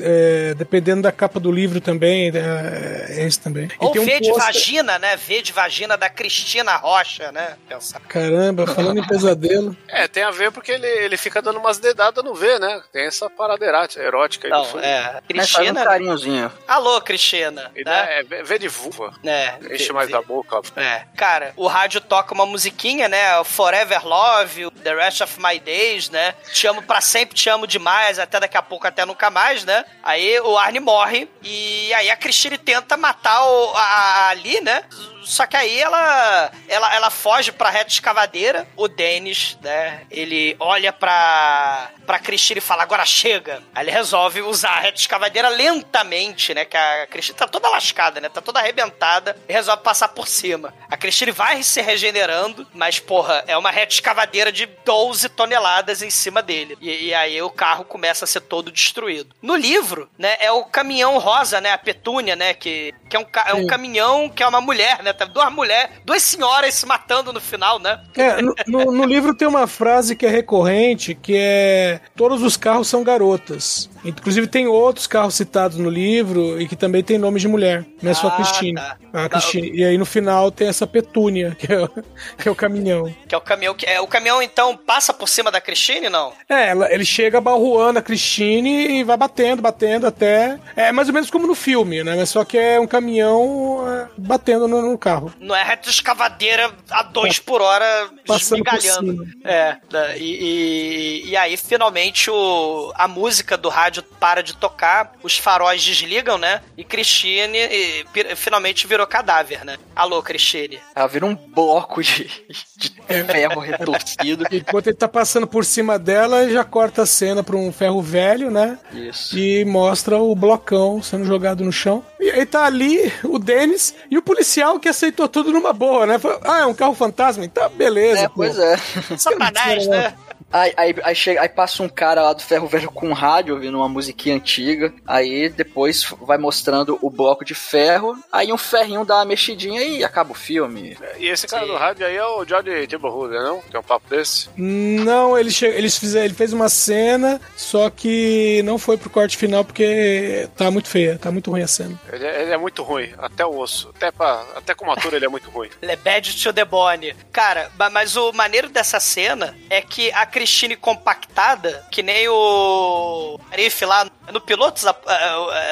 é, dependendo da capa do livro também, é, é esse também. Ou tem um V de vagina, né? V de vagina da Cristina Rocha, né? Pensar. Caramba, falando em pesadelo. É, tem a ver porque ele, ele fica dando umas dedadas no V, né? Tem essa parada erótica- aí Não, filme. é. Faz um Cristina. carinhozinho. Alô, Cristina. E né? dá- é, V V de vulva. É, Enche vê- mais vê- da boca. É, cara, o rádio toca uma musiquinha, né? o Forever Love, o The Rest of My Days, né? Te amo pra sempre, te amo demais, até daqui a pouco, até nunca mais, né? Aí o Arne morre e aí a Christine tenta matar o, a, a Ali, né? Só que aí ela, ela, ela foge pra reta escavadeira. O Dennis, né? Ele olha pra, pra Christine e fala: agora chega. Aí ele resolve usar a reta escavadeira lentamente, né? Que a Christine tá toda lascada, né? Tá toda arrebentada e resolve passar por cima. A Christine vai se regenerando, mas, porra, é uma reta escavadeira de 12 toneladas em cima dele. E, e aí o carro começa a ser todo destruído. No livro, né? É o caminhão rosa, né? A Petúnia, né? Que, que é, um, é um caminhão que é uma mulher, né? Tá duas mulheres, duas senhoras se matando no final, né? É, no, no- no livro tem uma frase que é recorrente, que é todos os carros são garotas. Inclusive tem outros carros citados no livro e que também tem nome de mulher, não é só a Ah, Cristine. tá. A Cristine. E aí no final tem essa Petúnia, que é, o- que é o caminhão. Que é o caminhão que. É, o caminhão, então, passa por cima da Christine, não? É, ela- ele chega barruando a Cristine e vai batendo, batendo até. É mais ou menos como no filme, né? Mas só que é um caminhão é, batendo no, no carro. Não é reta escavadeira a dois por hora esmigalhando. É, e, e, e aí finalmente o, a música do rádio para de tocar, os faróis desligam, né? E Christine e, finalmente virou cadáver, né? Alô, Christine. Ela vira um bloco de, de ferro retorcido. Enquanto ele tá passando por cima dela, ele já corta a cena pra um ferro velho, né? Isso. E mostra o blocão sendo jogado no chão. E aí tá ali o Denis e o policial que aceitou tudo numa boa, né? Falou, ah, é um carro fantasma? Então, beleza. É, pô. pois é. Satanás, né? Aí, aí, aí, chega, aí passa um cara lá do ferro velho com um rádio ouvindo uma musiquinha antiga. Aí depois vai mostrando o bloco de ferro. Aí um ferrinho dá uma mexidinha e acaba o filme. E esse cara Sim. do rádio aí é o George Timberhoover, não? Tem um papo desse? Não, ele, che... eles fizeram, ele fez uma cena, só que não foi pro corte final porque tá muito feia, tá muito ruim a cena. Ele é, ele é muito ruim, até o osso. Até, pra, até como ator ele é muito ruim. Ele é bad to the bone. Cara, ma- mas o maneiro dessa cena é que a Christine compactada, que nem o Sharif lá no Pilotos,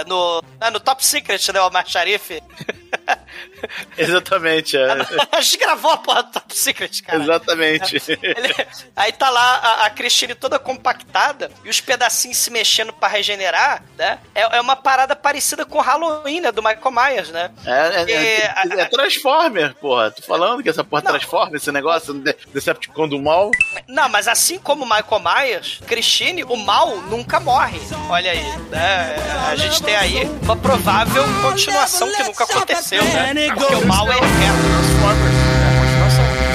no, ah, no Top Secret, né, o Omar Sharif. Exatamente, é. a gente gravou a porra do Top Secret, cara. Exatamente. Ele- aí tá lá a, a Christine toda compactada e os pedacinhos se mexendo pra regenerar, né? É, é uma parada parecida com o Halloween, né? Do Michael Myers, né? É, é, é, é Transformer, porra. Tô falando que essa porra transforma esse negócio, de- Decepticon do mal. Não, mas assim como o Michael Myers, Christine, o mal nunca morre. Olha aí, né? A gente tem aí uma provável continuação que nunca aconteceu, né? Porque o mal é eterno. Transformers, né? Continuação.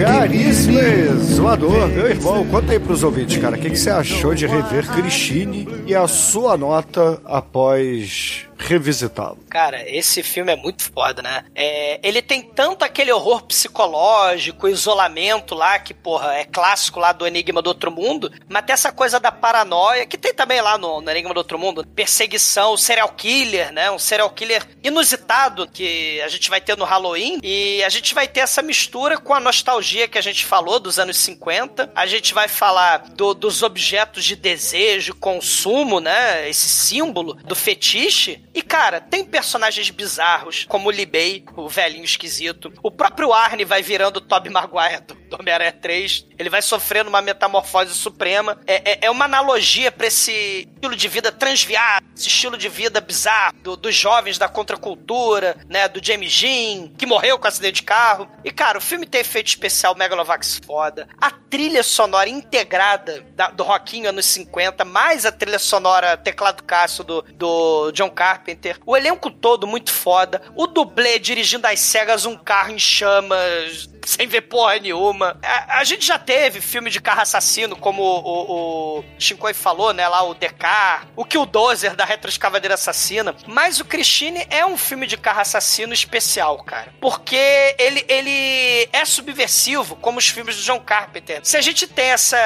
Caríssimo exumador, meu irmão, conta aí pros ouvintes, cara, o que, que você achou de rever Christine e a sua nota após revisitá-lo? Cara, esse filme é muito foda, né? É, ele tem tanto aquele horror psicológico, isolamento lá, que, porra, é clássico lá do Enigma do Outro Mundo, mas tem essa coisa da paranoia, que tem também lá no, no Enigma do Outro Mundo, perseguição, serial killer, né? Um serial killer inusitado que a gente vai ter no Halloween, e a gente vai ter essa mistura com a nostalgia que a gente falou dos anos 50, a gente vai falar do- dos objetos de desejo, consumo, né? Esse símbolo do fetiche, e, cara, tem personagens bizarros, como o Libei, o velhinho esquisito. O próprio Arne vai virando o Tobey Maguire do, do Homem-Aranha 3. Ele vai sofrendo uma metamorfose suprema. É, é- é uma analogia pra esse estilo de vida transviado, esse estilo de vida bizarro do- dos jovens da contracultura, né? Do James Jean, que morreu com acidente de carro. E, cara, o filme tem efeito especial Megalovax foda. A trilha sonora integrada da- do Rockinho anos 50, mais a trilha sonora teclado Cássio do, do John Carpenter. O elenco todo muito foda. O dublê dirigindo às cegas um carro em chamas, sem ver porra nenhuma. A, a gente já teve filme de carro assassino, como o, o, o Shinkoi falou, né? Lá o Decar, o Killdozer da Retroescavadeira Assassina. Mas o Christine é um filme de carro assassino especial, cara. Porque ele, ele é subversivo, como os filmes do John Carpenter. Se a gente tem essa,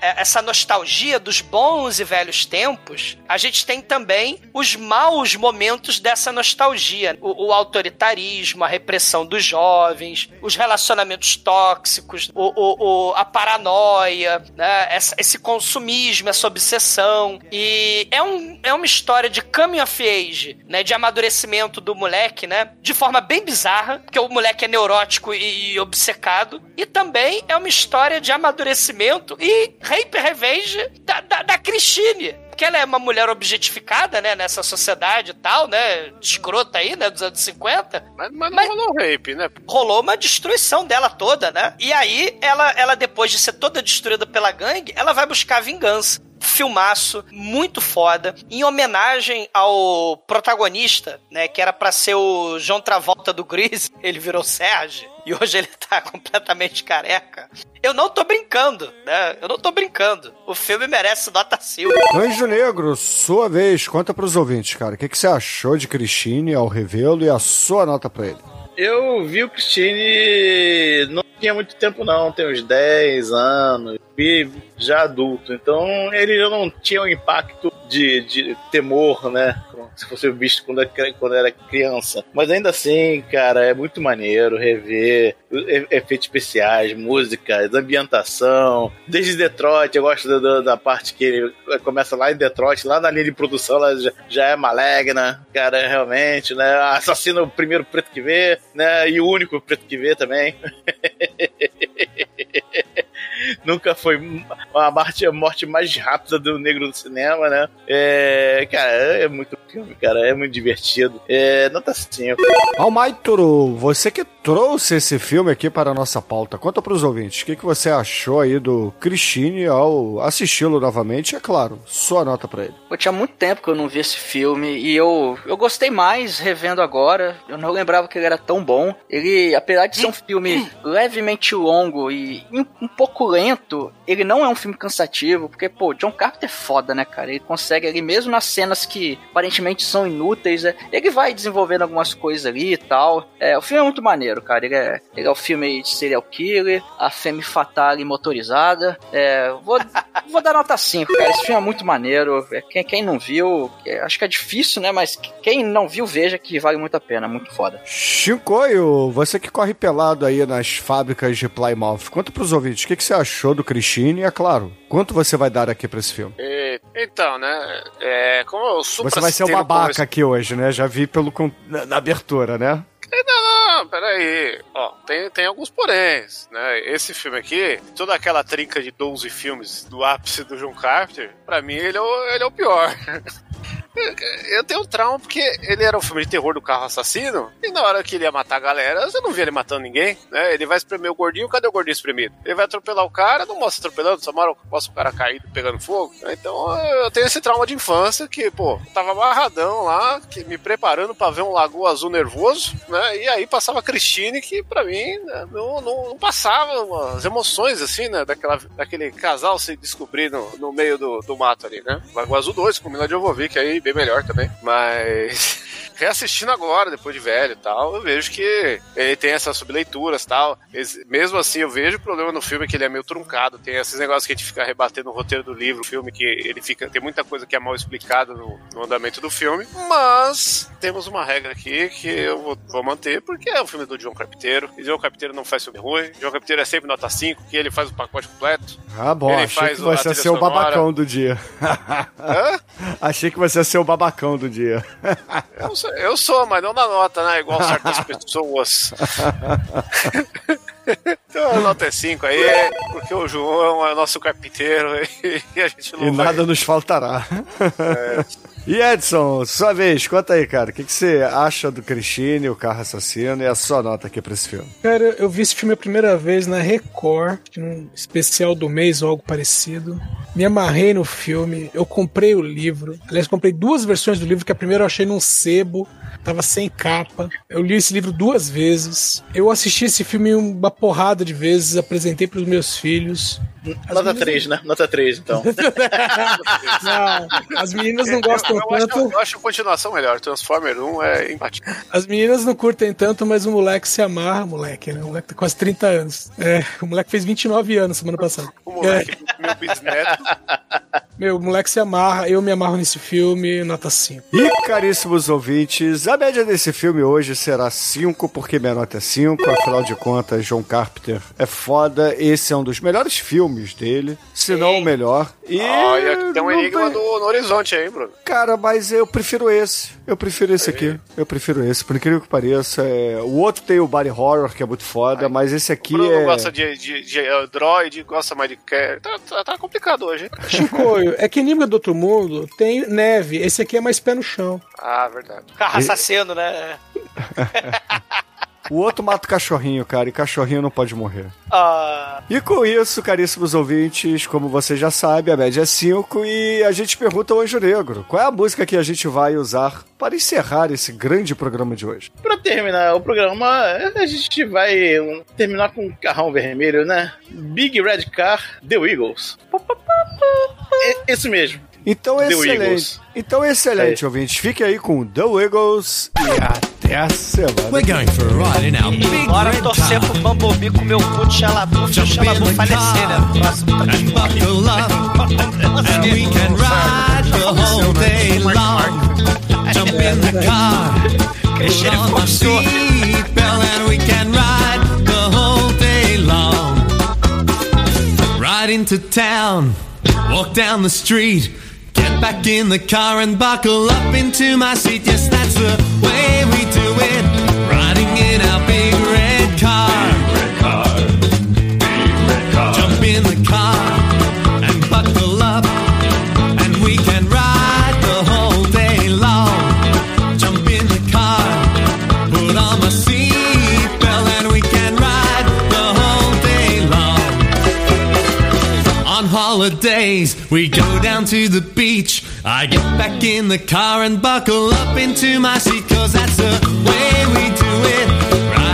essa nostalgia dos bons e velhos tempos, a gente tem também os maus momentos dessa nostalgia. O, o autoritarismo, a repressão dos jovens, os relacionamentos tóxicos, o- o- a paranoia, né? Essa- esse consumismo, essa obsessão. E é, um, é uma história de coming of age, né? De amadurecimento do moleque, né? De forma bem bizarra, porque o moleque é neurótico e, e obcecado. E também é uma história de amadurecimento e rape revenge da, da, da Christine. Porque ela é uma mulher objetificada, né? Nessa sociedade e tal, né? Escrota aí, né? Dos anos 50. Mas, mas não rolou rape, né? Rolou uma destruição dela toda, né? E aí, ela, ela depois de ser toda destruída pela gangue, ela vai buscar vingança. Filmaço, muito foda, em homenagem ao protagonista, né? Que era pra ser o John Travolta do Grease, ele virou Sérgio. E hoje ele tá completamente careca. Eu não tô brincando, né? Eu não tô brincando. O filme merece nota Silva. Anjo Negro, sua vez, conta pros ouvintes, cara, o que, que você achou de Christine ao revê-lo e a sua nota pra ele? Eu vi o Christine não tinha muito tempo não, tem uns 10 anos, vi já adulto, então ele já não tinha um impacto de, de temor, né? Se fosse visto quando, era- quando era criança. Mas ainda assim, cara, é muito maneiro rever efeitos especiais, músicas, ambientação. Desde Detroit, eu gosto da, da- parte que ele começa lá em Detroit, lá na linha de produção, ela já, já é maligna, cara, realmente, né? Assassina o primeiro preto que vê, né? E o único preto que vê também. Nunca foi a morte, a morte mais rápida do negro do cinema, né? É, cara, é muito filme, cara, é muito divertido. É, nota 5. Almaitoro, você que trouxe esse filme aqui para a nossa pauta. Conta para os ouvintes, o que, que você achou aí do Christine ao assisti-lo novamente? É claro, sua nota para ele. Pô, tinha muito tempo que eu não vi esse filme e eu, eu gostei mais revendo agora. Eu não lembrava que ele era tão bom. Ele, apesar de ser um filme levemente longo e um, um pouco lento, ele não é um filme cansativo, porque, pô, John Carpenter é foda, né, cara? Ele consegue ali, mesmo nas cenas que aparentemente são inúteis, né, ele vai desenvolvendo algumas coisas ali e tal. É, o filme é muito maneiro, cara. Ele é, ele é o filme de serial killer, a femme fatale motorizada. É, vou, vou dar nota 5, cara. Esse filme é muito maneiro. É, Quem, quem não viu, é, acho que é difícil, né? Mas quem não viu, veja que vale muito a pena. Muito foda. Chicoio, você que corre pelado aí nas fábricas de Plymouth, conta pros ouvintes o que, que você achou do Christine e, é claro, quanto você vai dar aqui pra esse filme? E, então, né? É, como eu Você vai ser o babaca aqui hoje, né? Já vi pelo na, na abertura, né? Não, não, peraí. Ó, tem, tem alguns poréns, né? Esse filme aqui, toda aquela trinca de 12 filmes do ápice do John Carpenter, pra mim ele é o, ele é o pior. Eu tenho um trauma porque ele era um filme de terror do carro assassino e na hora que ele ia matar a galera, você não via ele matando ninguém, né? Ele vai espremer o gordinho, cadê o gordinho espremido? Ele vai atropelar o cara, não mostra atropelando, só mostra o cara caído pegando fogo. Então eu tenho esse trauma de infância que, pô, eu tava amarradão lá, que, me preparando pra ver um lago azul nervoso, né? E aí passava a que pra mim né, não, não, não passava as emoções assim, né? Daquela, daquele casal se descobrir no, meio do, do mato ali, né? Lago Azul 2 com Mila Jovovich aí bem melhor também, mas reassistindo agora, depois de velho e tal, eu vejo que ele tem essas subleituras e tal. Mesmo assim, eu vejo o problema no filme que ele é meio truncado. Tem esses negócios que a gente fica rebatendo no roteiro do livro, o filme, que ele fica. Tem muita coisa que é mal explicada no, no andamento do filme. Mas temos uma regra aqui que eu vou, vou manter, porque é o filme do John Carpinteiro. E John Carpinteiro não faz filme ruim. John Carpinteiro é sempre nota 5, que ele faz o pacote completo. Ah, bom, Ele achei faz que você ia ser o babacão do dia. Hã? achei que você ia ser o babacão do dia. Eu sou, eu sou, mas não na nota, né? Igual certas pessoas. então a nota é 5 aí, porque o João é o nosso carpinteiro e a gente não E vai... nada nos faltará. E Edson, sua vez, conta aí, cara. O que, que você acha do Christine, o carro assassino, e a sua nota aqui pra esse filme? Cara, eu vi esse filme a primeira vez na Record, num especial do mês ou algo parecido. Me amarrei no filme, eu comprei o livro. Aliás, comprei duas versões do livro, que a primeira eu achei num sebo, tava sem capa. Eu li esse livro duas vezes. Eu assisti esse filme uma porrada de vezes, apresentei pros meus filhos. As Nota meninas- 3, né? Nota 3, então. Não, as meninas não gostam eu, eu acho, eu acho a continuação melhor. Transformer 1 é imbatível. As meninas não curtem tanto, mas o moleque se amarra, moleque, né? O moleque tem quase 30 anos. É, o moleque fez 29 anos semana passada. O moleque, meu bisneto. Meu, o moleque se amarra, eu me amarro nesse filme, nota 5. E, caríssimos ouvintes, a média desse filme hoje será 5, porque minha nota é 5. Afinal de contas, John Carpenter é foda. Esse é um dos melhores filmes dele, se não o melhor. E Olha, tem um enigma tem- no, no horizonte aí, Bruno. Cara, mas eu prefiro esse. Eu prefiro esse aqui. Eu prefiro esse, por incrível que pareça. É, O outro tem o body horror, que é muito foda, mas esse aqui Bruno é... gosta de, de, de Android, gosta mais de... Tá, tá, tá complicado hoje, hein? Chicoio, é que Enigma do Outro Mundo tem neve, esse aqui é mais pé no chão. Ah, verdade. Assassino, né? O outro mata o cachorrinho, cara, e cachorrinho não pode morrer. Ah, E com isso, caríssimos ouvintes, como você já sabe, a média é 5 e a gente pergunta ao Anjo Negro, qual é a música que a gente vai usar para encerrar esse grande programa de hoje? Pra terminar o programa, a gente vai terminar com um carrão vermelho, né? Big Red Car, The Eagles. É, Isso mesmo. Então, The excelente. Eagles. Então, excelente, ouvintes. Fique aí com The Wiggles e até a semana. We're going for a ride in our big bora torcer car. pro Bumblebee com meu cu de xalabu, o xalabu falecer, né? No próximo and buckle up, and we can ride the whole day long. Jump in the car, put on my seatbelt, and we can ride the whole day long. Ride into town, walk down the street, get back in the car and buckle up into my seat. Yes, that's the way we do it. Riding in our big red car. Holidays. We go down to the beach. I get back in the car and buckle up into my seat, cause that's the way we do it. Riding